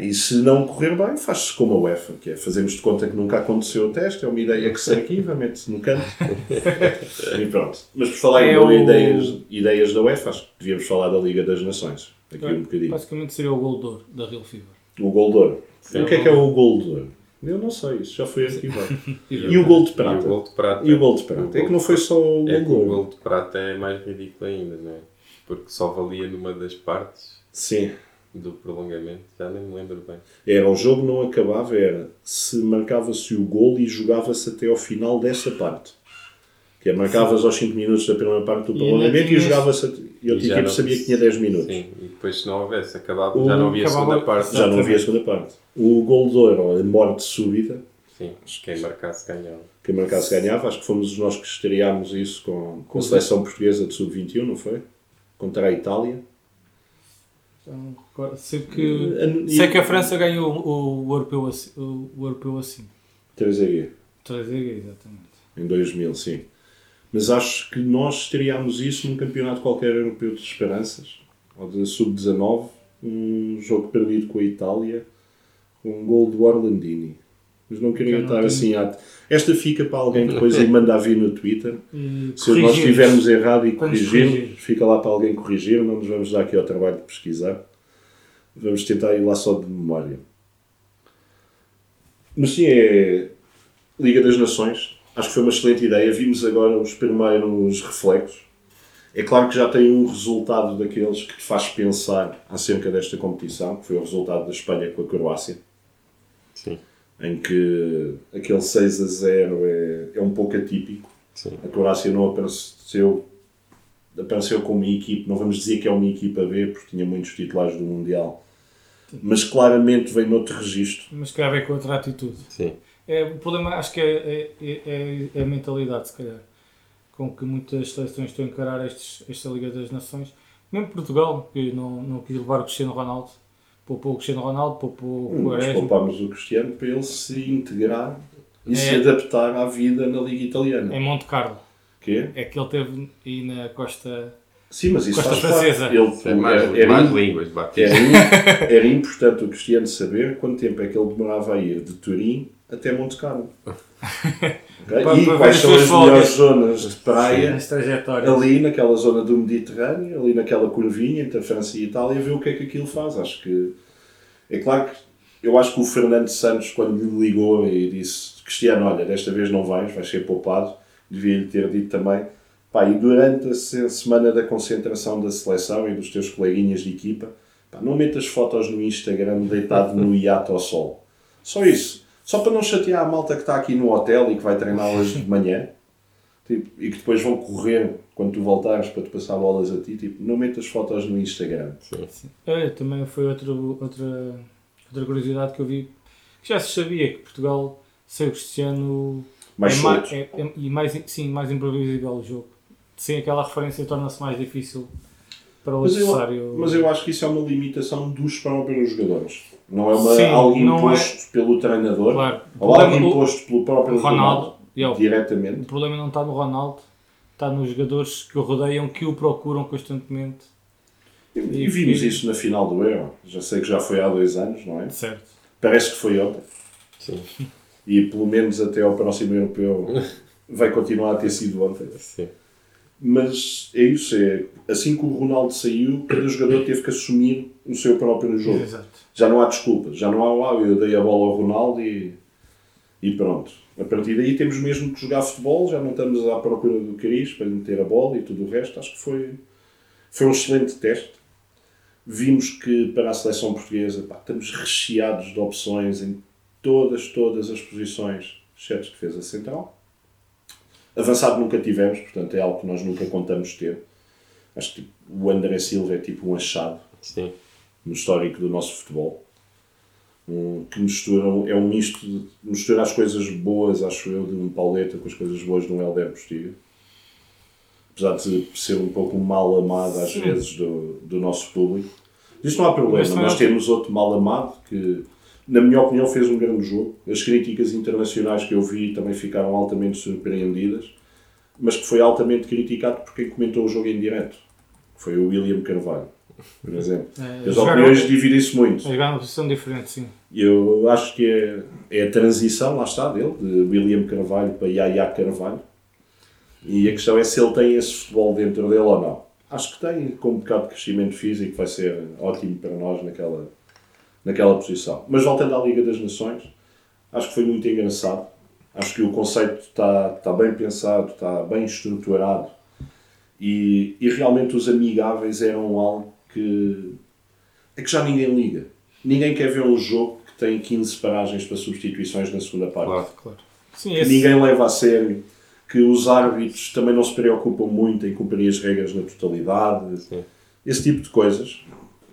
e se não correr bem, faz-se como a UEFA, que é fazemos de conta que nunca aconteceu o teste, é uma ideia que se arquiva, mete-se no canto e pronto. Mas por falar em É boas o- ideias, ideias da UEFA, acho que devíamos falar da Liga das Nações. Aqui um bocadinho. Basicamente seria o gol de ouro da Real Fever. O gol de ouro. O que é que é o gol de ouro? Eu não sei, isso já foi arquivado. E o gol de E o prata? gol de prata. E o gol de prata? É que não foi só o É gol que de o gol de prata é mais ridículo ainda, não é? Porque só valia numa das partes Sim. Do prolongamento, já nem me lembro bem. Era, o jogo não acabava, era se marcava-se o gol e jogava-se até ao final dessa parte. Que é, marcavas aos 5 minutos da primeira parte do E prolongamento e, tinhas- jogava-se. até- E a E equipe não- sabia que tinha 10 minutos. Sim, e depois se não houvesse, acabava, O- já não havia acabava- segunda parte. Já não havia a segunda parte. O gol de ouro, ou a morte súbita, Sim, quem marcasse ganhava. quem marcasse ganhava. Acho que fomos nós que estreámos isso com, com a seleção portuguesa de sub-21, não foi? Contra a Itália. Sei que, Eh, sei que a França ganhou o, o, europeu, assim, o, o europeu assim. 3 a G. 3 exatamente. Em 2000, sim. Mas acho que nós teríamos isso num campeonato qualquer europeu de esperanças, ou de sub-19, um jogo perdido com a Itália, com um gol do Orlandini. Mas não queria estar tenho- assim a... Esta fica para alguém depois e mandar vir no Twitter. Se nós estivermos errado e corrigirmos, corrigir. fica lá para alguém corrigir, não nos vamos dar aqui ao trabalho de pesquisar. Vamos tentar ir lá só de memória. Mas sim, é Liga das Nações. Acho que foi uma excelente ideia. Vimos agora os primeiros reflexos. É claro que já tem um resultado daqueles que te faz pensar acerca desta competição, que foi o resultado da Espanha com a Croácia Sim, em que aquele 6 a 0 é, é um pouco atípico. sim. A Croácia não apareceu, apareceu como uma equipe, não vamos dizer que é uma equipa B, porque tinha muitos titulares do Mundial, mas claramente vem noutro registro. Mas se calhar vem com outra atitude. sim. É, o problema acho que é, é, é, é a mentalidade, se calhar, com que muitas seleções estão a encarar estes, esta Liga das Nações. Mesmo Portugal, que não, não quis levar o Cristiano Ronaldo, poupou o Cristiano Ronaldo, poupou o Nós Quaresma. poupámos o Cristiano para ele se integrar e É. se adaptar à vida na Liga Italiana. Em Monte Carlo. Que é? Que ele teve aí na costa. Sim, mas isso Costa faz Francesa. parte. Ele, é mais, era, era, mais línguas, Batista. era, era importante o Cristiano saber quanto tempo é que ele demorava a ir de Turim até Monte Carlo. Ok? Para- e para quais são as folgas. melhores zonas de praia trajetórias. ali naquela zona do Mediterrâneo, ali naquela curvinha entre a França e a Itália, ver o que é que aquilo faz. Acho que é claro que eu acho que o Fernando Santos, quando lhe ligou e disse Cristiano, olha, desta vez não vais, vais ser poupado, devia-lhe ter dito também. Pá, e durante a se- semana da concentração da seleção e dos teus coleguinhas de equipa, pá, não metas fotos no Instagram deitado no iate ao sol. Só isso. Só para não chatear a malta que está aqui no hotel e que vai treiná-las de manhã. Tipo, e que depois vão correr quando tu voltares para te passar bolas a ti, tipo, não metas fotos no Instagram. Sim. Olha, também foi outro, outra, outra curiosidade que eu vi. Que já se sabia que Portugal, sem o Cristiano, Mais é, mais, é, é- e mais, sim, mais imprevisível o jogo. Sem aquela referência torna-se mais difícil para o Mas eu, adversário. mas eu acho que isso é uma limitação dos próprios jogadores. Não é uma, Sim, algo não imposto pelo treinador Claro. Ou algo imposto pelo próprio Ronaldo, e é o- diretamente. O problema não está no Ronaldo, está nos jogadores que o rodeiam, que o procuram constantemente. E, E e vimos que- isso na final do Euro. Já sei que já foi há dois anos, não é? Certo. Parece que foi ontem. Sim. E pelo menos até ao próximo europeu vai continuar a ter sido ontem. Sim. Mas é isso, é assim que o Ronaldo saiu, cada jogador teve que assumir o seu próprio jogo. Exato. Já não há desculpas, já não há, ah, eu dei a bola ao Ronaldo e, e pronto. A partir daí temos mesmo que jogar futebol, já não estamos à procura do cariz para lhe meter a bola e tudo o resto. Acho que foi, foi um excelente teste. Vimos que para a seleção portuguesa pá, estamos recheados de opções em todas, todas as posições, exceto defesa central. Avançado nunca tivemos, portanto é algo que nós nunca contamos ter. Acho que tipo, o André Silva é tipo um achado Sim. no histórico do nosso futebol. Um, que mistura, é um misto de mistura as coisas boas, acho eu, de um Pauleta com as coisas boas de um Helder Postiga. Apesar de ser um pouco mal amado às Sim. vezes do, do nosso público. Isto não há problema, nós temos outro mal amado que, na minha opinião, fez um grande jogo. As críticas internacionais que eu vi também ficaram altamente surpreendidas, mas que foi altamente criticado por quem comentou o jogo em direto. Foi o William Carvalho, por exemplo. É, As opiniões dividem-se muito. a jogar numa posição diferente, sim. Eu acho que é, é a transição, lá está, dele, de William Carvalho para Yaya Carvalho. E a questão é se ele tem esse futebol dentro dele ou não. Acho que tem, com um bocado de crescimento físico, vai ser ótimo para nós naquela, naquela posição. Mas voltando à Liga das Nações, acho que foi muito engraçado. Acho que o conceito está, está bem pensado, está bem estruturado. E, e realmente os amigáveis eram algo que é que já ninguém liga. Ninguém quer ver um jogo que tem 15 paragens para substituições na segunda parte. Claro. Claro. Sim, Que esse, ninguém leva a sério. Que os árbitros também não se preocupam muito em cumprir as regras na totalidade. Sim. Esse tipo de coisas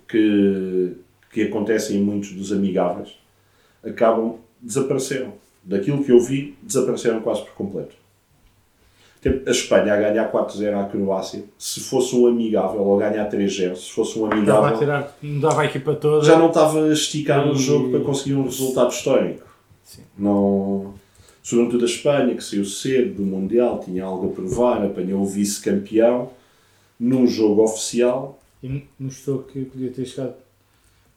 que, que acontecem em muitos dos amigáveis acabam, desapareceram. Daquilo que eu vi, desapareceram quase por completo. A Espanha a ganhar 4-0 à Croácia, se fosse um amigável, ou ganhar 3-0, se fosse um dava a amigável, tirar, mudava a equipa toda. já não estava a esticar o E- jogo para conseguir um resultado histórico. Sim. Não... Sobretudo a Espanha, que saiu cedo do Mundial, tinha algo a provar, apanhou o vice-campeão num jogo oficial. E mostrou que podia ter chegado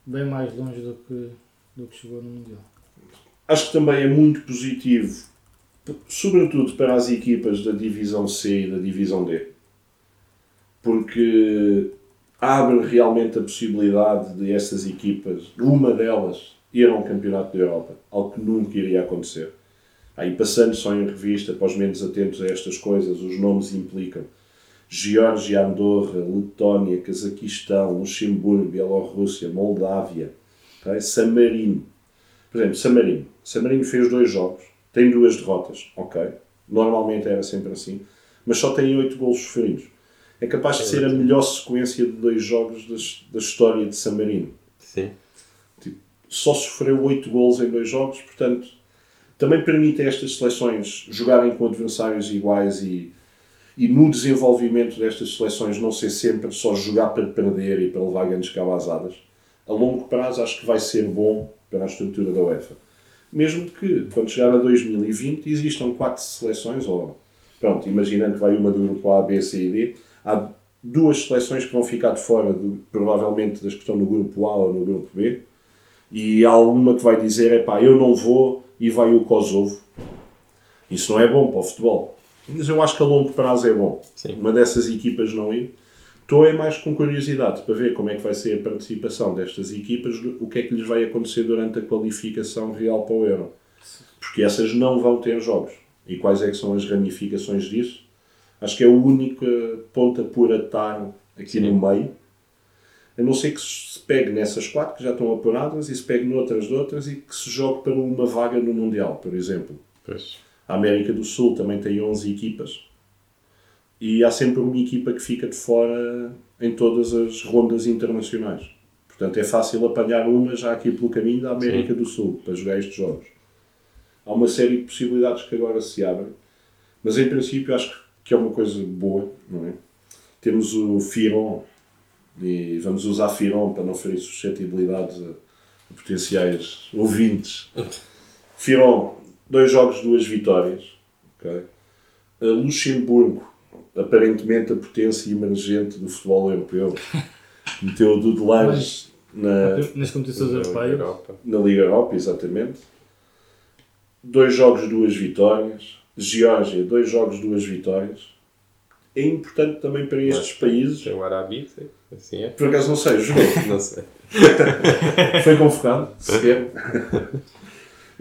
bem mais longe do que, do que chegou no Mundial. Acho que também é muito positivo, sobretudo para as equipas da Divisão C e da Divisão D, porque abre realmente a possibilidade de essas equipas, uma delas, ir a um campeonato da Europa, algo que nunca iria acontecer. Aí passando só em revista, para os menos atentos a estas coisas, os nomes implicam Geórgia, Andorra, Letónia, Cazaquistão, Luxemburgo, Bielorrússia, Moldávia, ok? San Marino. Por exemplo, San Marino. San Marino fez dois jogos, tem duas derrotas, ok. Normalmente era sempre assim, mas só tem oito golos sofridos. É capaz de ser a melhor sequência de dois jogos das- da história de San Marino Sim. só sofreu 8 gols em dois jogos, portanto, também permite a estas seleções jogarem com adversários iguais e, e no desenvolvimento destas seleções não ser sempre só jogar para perder e para levar grandes cabazadas. A longo prazo acho que vai ser bom para a estrutura da UEFA. Mesmo que, quando chegar a 2020, existam quatro seleções, ou pronto, imaginando que vai uma do grupo A, B, C e D, há duas seleções que vão ficar de fora, provavelmente das que estão no grupo A ou no grupo B, e há alguma que vai dizer, é pá, eu não vou e vai o Kosovo. Isso não é bom para o futebol. Mas eu acho que a longo prazo é bom. Sim. Uma dessas equipas não ir. Estou é mais com curiosidade para ver como é que vai ser a participação destas equipas, o que é que lhes vai acontecer durante a qualificação real para o Euro. Porque essas não vão ter jogos. E quais é que são as ramificações disso? Acho que é a única ponta por atar aqui Sim. no meio. A não ser que se pegue nessas quatro que já estão apuradas e se pegue noutras de outras e que se jogue para uma vaga no Mundial, por exemplo. Pois. A América do Sul também tem 11 equipas e há sempre uma equipa que fica de fora em todas as rondas internacionais. Portanto, é fácil apanhar uma já aqui pelo caminho da América do Sul para jogar estes jogos. Há uma série de possibilidades que agora se abrem, mas em princípio acho que é uma coisa boa, não é? Temos o Firon e vamos usar Firon para não ferir suscetibilidades a, a potenciais ouvintes. Firon, dois jogos, duas vitórias. ok? A Luxemburgo, aparentemente a potência emergente do futebol europeu, meteu o Dudelange na, Nas competições Na europeias. Europa. na Liga Europa, exatamente. Dois jogos, duas vitórias. Geórgia, dois jogos, duas vitórias. É importante também para estes países. Tem o Arabita, assim é. Por acaso não sei, jogou. Não sei. Foi convocado, sequer.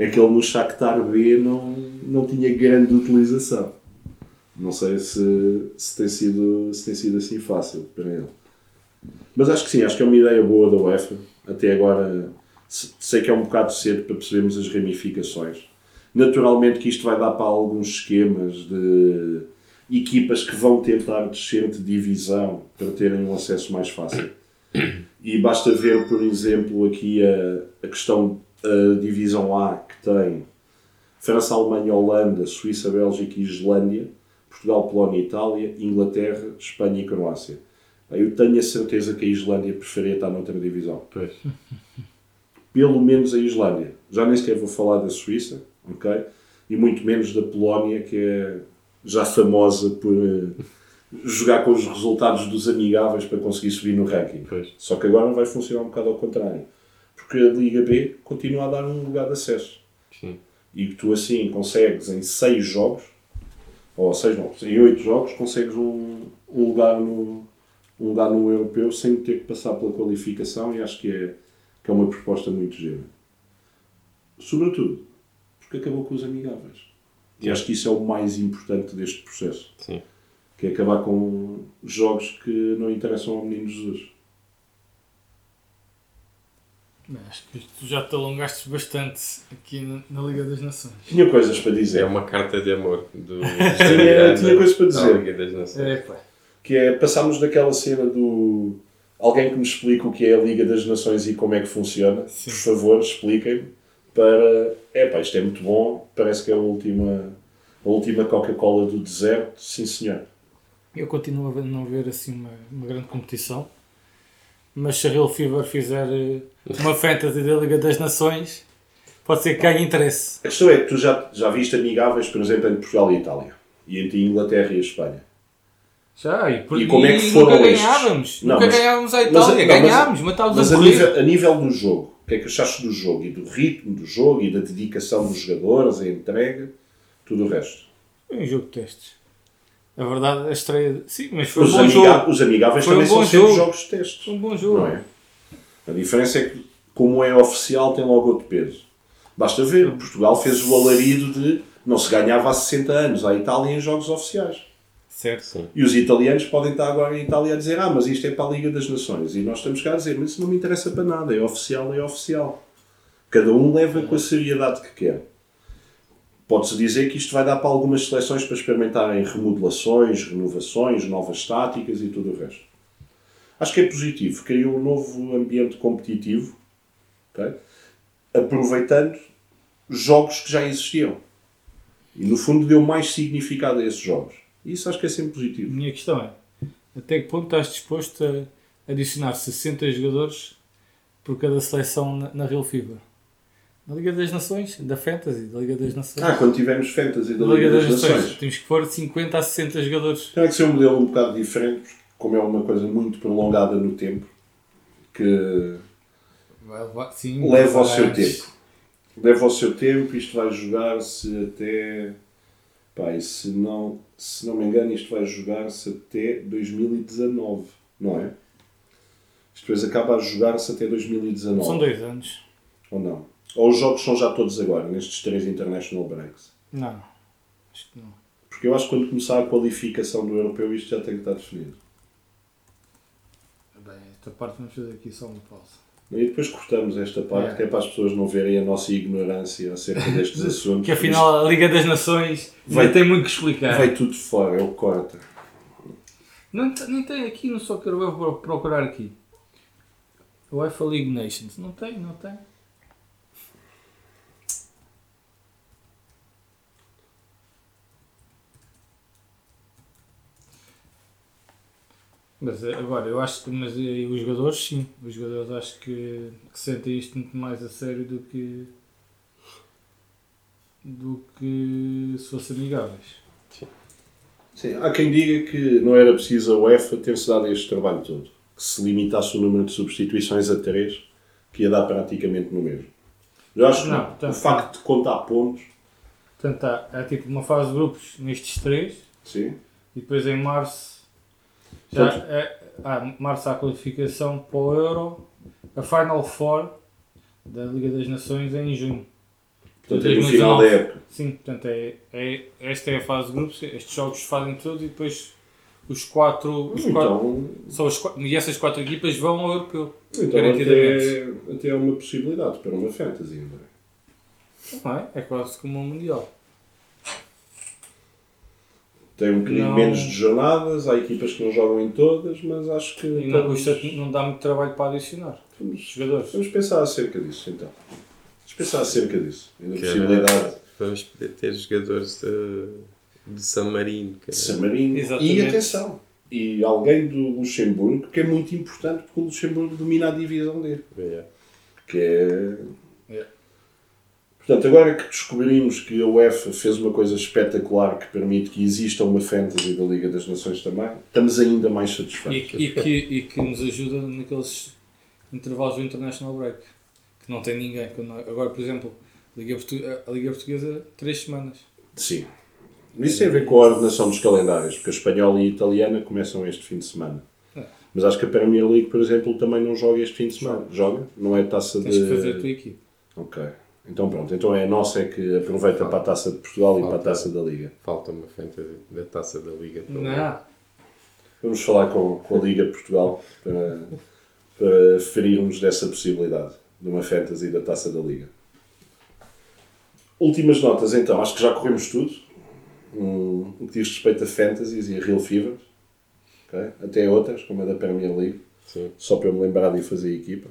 É que ele no Shakhtar B não, não tinha grande utilização. Não sei se, se, tem sido, se tem sido assim fácil para ele. Mas acho que sim, acho que é uma ideia boa da UEFA. Até agora se- sei que é um bocado cedo para percebermos as ramificações. Naturalmente que isto vai dar para alguns esquemas de equipas que vão tentar descer de divisão para terem um acesso mais fácil. E basta ver, por exemplo, aqui a, a questão da divisão A que tem França, Alemanha, Holanda, Suíça, Bélgica e Islândia, Portugal, Polónia, Itália, Inglaterra, Espanha e Croácia. Eu tenho a certeza que a Islândia preferia estar noutra divisão. Pois. Pelo menos a Islândia. Já nem sequer vou falar da Suíça, ok? E muito menos da Polónia, que é já famosa por eh, jogar com os resultados dos amigáveis para conseguir subir no ranking. Pois. Só que agora vai funcionar um bocado ao contrário. Porque a Liga B continua a dar um lugar de acesso. Sim. E que tu assim consegues em 6 jogos, ou 6 não, em 8 jogos, consegues um, um lugar no, um lugar no europeu sem ter que passar pela qualificação e acho que é, que é uma proposta muito gira. Sobretudo, porque acabou com os amigáveis. E acho que isso é o mais importante deste processo. Sim. Que é acabar com jogos que não interessam ao menino Jesus. Bem, Acho que tu já te alongaste bastante aqui na, na Liga das Nações. Tinha coisas para dizer. É uma carta de amor do Tinha- tinha coisas para dizer. Liga das Nações. É, pá. que é passarmos daquela cena do alguém que me explica o que é a Liga das Nações e como é que funciona. Sim. Por favor, expliquem-me. Para. É pá, isto é muito bom. Parece que é a última, a última Coca-Cola do deserto. Sim, senhor. Eu continuo a não ver assim uma, uma grande competição. Mas se a Real Fever fizer eh, uma fantasy da Liga das Nações, pode ser que ganhe interesse. A questão é que tu já, já viste amigáveis, por exemplo, entre Portugal e Itália. E entre Inglaterra e a Espanha. Já, e, por, E como é que foram nunca estes? ganhávamos. Não, nunca mas- ganhávamos a mas- Itália. mas- ganhámos, matávamos Mas a a nível, a nível do jogo, o que é que achaste do jogo? E do ritmo do jogo e da dedicação dos jogadores, a entrega, tudo o resto. Foi um jogo de testes. A verdade, a estreia. Sim, mas foi um Os, bom amiga- jogo. os amigáveis Foi um também são bom sempre jogo. jogos de testes. Foi um bom jogo. Não é? A diferença é que, como é oficial, tem logo outro peso. Basta ver, Portugal fez o alarido de não se ganhava há 60 anos à Itália em jogos oficiais. Certo. Sim. E os italianos podem estar agora em Itália a dizer ah, mas isto é para a Liga das Nações. E nós estamos cá a dizer, mas isso não me interessa para nada, é oficial, é oficial. Cada um leva com a seriedade que quer. Pode-se dizer que isto vai dar para algumas seleções para experimentarem remodelações, renovações, novas táticas e tudo o resto. Acho que é positivo. Criou um novo ambiente competitivo, ok? aproveitando jogos que já existiam. E no fundo deu mais significado a esses jogos. Isso acho que é sempre positivo. minha questão é: até que ponto estás disposto a adicionar 60 jogadores por cada seleção na, Real Fever? Na Liga das Nações, da Fantasy, da Liga das Nações. Ah, quando tivermos Fantasy da Na Liga das Nações. Temos que pôr de 50 a 60 jogadores. Tem que ser um modelo um bocado diferente, porque como é uma coisa muito prolongada no tempo, que Vai levar- sim, leva ao seu tempo. leva o seu tempo, isto vai jogar-se até. Pá, e se não, se não me engano, isto vai jogar-se até 2019, não é? Isto depois acaba a jogar-se até 2019. São dois anos. Ou não? Ou os jogos são já todos agora, nestes três International Breaks? Não. Acho que não. Porque eu acho que quando começar a qualificação do europeu isto já tem que estar definido. Bem, esta parte vamos fazer aqui só uma pausa. E depois cortamos esta parte, É. que é para as pessoas não verem a nossa ignorância acerca destes assuntos. Que afinal a Liga das Nações Vai- tem muito que explicar. Vai tudo fora, é o corta. Não, nem tem aqui no Soccer Web, vou procurar aqui. UEFA League Nations. Não tem, não tem. Mas eh, agora, eu acho que mas, eh, os jogadores sim, os jogadores acho que, que sentem isto muito mais a sério do que do que se fossem amigáveis. Sim, há quem diga que não era preciso a UEFA ter-se dado este trabalho todo. Que se limitasse o número de substituições a 3, que ia dar praticamente no mesmo. Eu acho que Não, o facto de contar pontos, Portanto, há, há tipo uma fase de grupos nestes três sim, e depois em março já é, há, março há a qualificação para o Euro, a Final Four da Liga das Nações é em junho. portanto é no final da 2019. época. Sim, portanto é, é, esta é a fase de grupos, estes jogos fazem tudo e depois os quatro, os quatro Então, são os quatro, e essas quatro equipas vão ao europeu. então até, até é uma possibilidade para uma fantasy. Não é? Não é? É quase como um mundial. Tem um bocadinho Não. menos de jornadas, há equipas que não jogam em todas, mas acho que. E não, custa, não dá muito trabalho para adicionar os vamos, jogadores. vamos pensar acerca disso então. Vamos pensar acerca disso. E da Que possibilidade Vamos poder ter jogadores de, de San Marino. que de é- San Marino. Exatamente. E atenção, e alguém do Luxemburgo que é muito importante porque o Luxemburgo domina a divisão dele. é. Que é. É. Portanto, agora que descobrimos que a UEFA fez uma coisa espetacular que permite que exista uma fantasy da Liga das Nações também, estamos ainda mais E, satisfeitos. que- e que, e que nos ajuda naqueles intervalos do International Break. Que não tem ninguém. Agora, por exemplo, a Liga, Portu- a Liga Portuguesa, três semanas. Sim. Isso tem a ver com a ordenação dos calendários, porque a espanhola e a italiana começam este fim de semana. É. Mas acho que a Premier League, por exemplo, também não joga este fim de semana. Joga? Não é taça Tens de. que fazer a tua equipe. Ok. Então pronto. Então é a nossa é que aproveita para a taça de Portugal e para a taça da Liga. Falta uma fantasy da taça da Liga. também. Não. Vamos falar com, com a Liga de Portugal para, para ferirmos dessa possibilidade de uma fantasy da taça da Liga. Últimas notas então, acho que já corremos tudo. Um, o que diz respeito a fantasies e a real fevers. ok? Até outras, como a da Premier League, Sim. só para eu me lembrar de fazer equipa.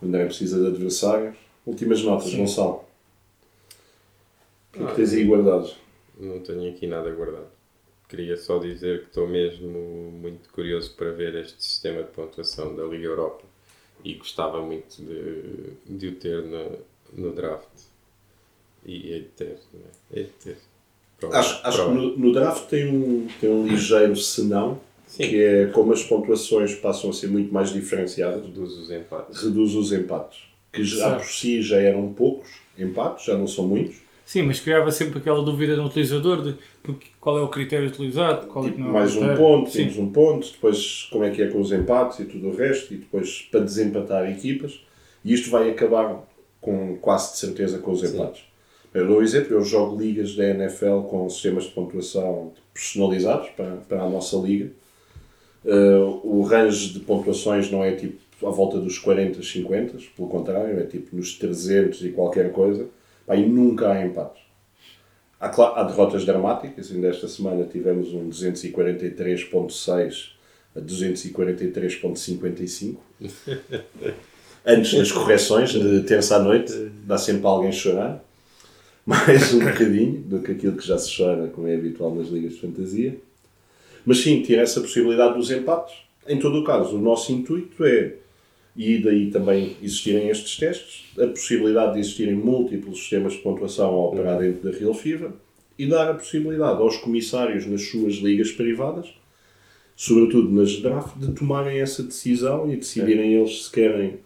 Quando era preciso de adversários. Últimas notas, Gonçalo. O que é que tens aí guardado? Não tenho aqui nada guardado. Queria só dizer que estou mesmo muito curioso para ver este sistema de pontuação da Liga Europa e gostava muito de, de o ter no, no draft. E hei de ter, não é? Hei de ter. Prova- Acho, acho que no, no draft tem um, tem um ligeiro senão, Sim. que é como as pontuações passam a ser muito mais diferenciadas, Reduz os empates. reduz os empates. Que já Certo. por si já eram poucos empates, já não são muitos. Sim, mas criava sempre aquela dúvida no utilizador de qual é o critério utilizado, qual é que Tipo, não é mais um ponto, Sim. temos um ponto, depois como é que é com os empates e tudo o resto, e depois para desempatar equipas. E isto vai acabar com quase de certeza com os empates. Eu dou um exemplo, eu jogo ligas da NFL com sistemas de pontuação personalizados para, para a nossa liga. Uh, o range de pontuações não é tipo à volta dos 40, 50, pelo contrário, é tipo nos 300 e qualquer coisa. Pá, e nunca há empates. Há, há derrotas dramáticas, ainda esta semana tivemos um 243.6 a 243.55. Antes das correções, de terça à noite, dá sempre alguém chorar. Mais um bocadinho do que aquilo que já se chora, como é habitual nas ligas de fantasia. Mas sim, tira essa possibilidade dos empates. Em todo o caso, o nosso intuito é, e daí também existirem estes testes, a possibilidade de existirem múltiplos sistemas de pontuação a operar dentro da Real FIFA e dar a possibilidade aos comissários nas suas ligas privadas, sobretudo nas draft, de tomarem essa decisão e decidirem eles se querem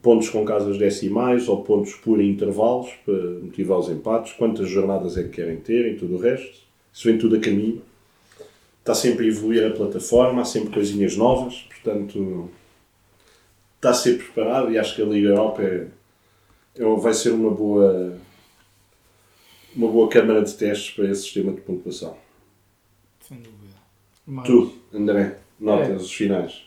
pontos com casas decimais ou pontos por intervalos para motivar os empates, quantas jornadas é que querem ter e tudo o resto. Isso vem tudo a caminho. Está sempre a evoluir a plataforma, há sempre coisinhas novas, portanto está a ser preparado e acho que a Liga Europa é, é- vai ser uma boa uma boa câmara de testes para esse sistema de pontuação. Sem dúvida. Mas Tu, André, notas os finais.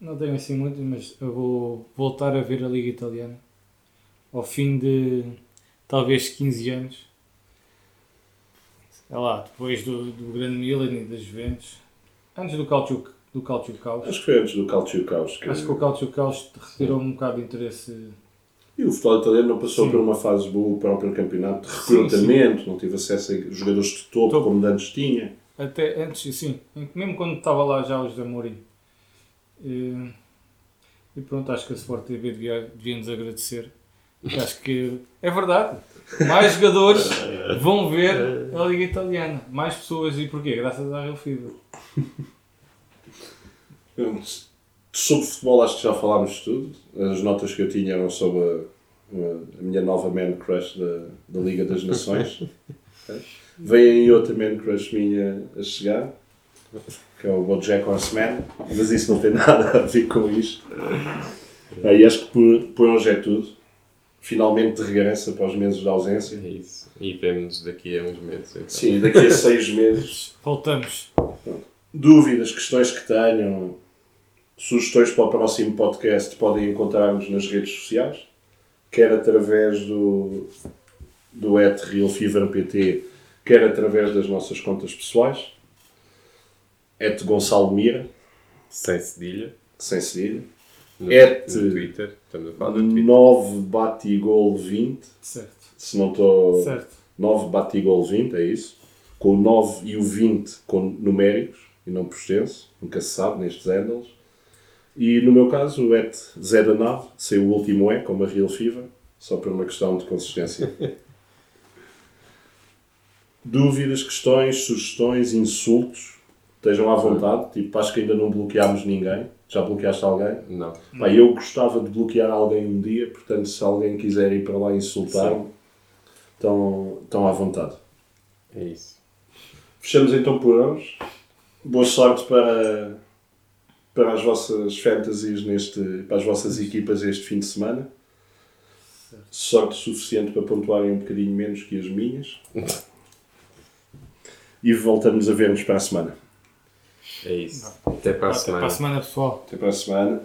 Não tenho assim muito, mas eu vou voltar a ver a Liga Italiana ao fim de talvez 15 anos. É lá, depois do, do grande Milan e das Juventus. Antes do Calcio, do Calcio Caos. Acho que foi antes do Calcio Caos. Que... Acho que o Calcio Caos retirou um bocado de interesse. E o futebol italiano não passou Sim. por uma fase boa, o próprio campeonato de Sim, recrutamento, não tive acesso a jogadores de topo Topo. como antes tinha. Até antes, sim, mesmo quando estava lá já o José Mourinho. E, e pronto, acho que a Sport TV devia, devia nos agradecer. Acho que é verdade. Mais jogadores vão ver a Liga Italiana. Mais pessoas. E porquê? Graças à Real Fever. Sobre futebol acho que já falámos de tudo. As notas que eu tinha eram sobre a, a minha nova man crush da, da Liga das Nações. Vem aí outra man crush minha a chegar, que é o Bojack Horseman, mas isso não tem nada a ver com isto. E acho que por, por hoje é tudo. Finalmente de regresso após meses de ausência. É isso. E vemo-nos daqui a uns meses. Então. Sim, daqui a seis meses Voltamos. dúvidas, questões que tenham, sugestões para o próximo podcast, podem encontrar-nos nas redes sociais, quer através do, do at RealFeverPT, quer através das nossas contas pessoais, at Gonçalo Mira, Sem cedilha. sem cedilha, No, te- no Twitter. Estamos a falar do Twitter. 9 batigol 20, Certo. se não estou... Certo. 9 batigol 20, é isso. Com o 9 e o 20 com numéricos e não por extenso, nunca se sabe nestes handles. E no meu caso, o da Nave, sem o último E, como a Real Fever, só por uma questão de consistência. Dúvidas, questões, sugestões, insultos, estejam à vontade. Tipo, acho que ainda não bloqueámos ninguém. Já bloqueaste alguém? Não. Pá, eu gostava de bloquear alguém um dia, portanto, se alguém quiser ir para lá insultar-me, estão, estão à vontade. É isso. Fechamos então por hoje. Boa sorte para, para as vossas fantasies neste, para as vossas equipas este fim de semana. Sorte suficiente para pontuarem um bocadinho menos que as minhas. E voltamos a ver-nos para a semana. É isso. Até para a Até semana. para a semana, pessoal. Até para a semana.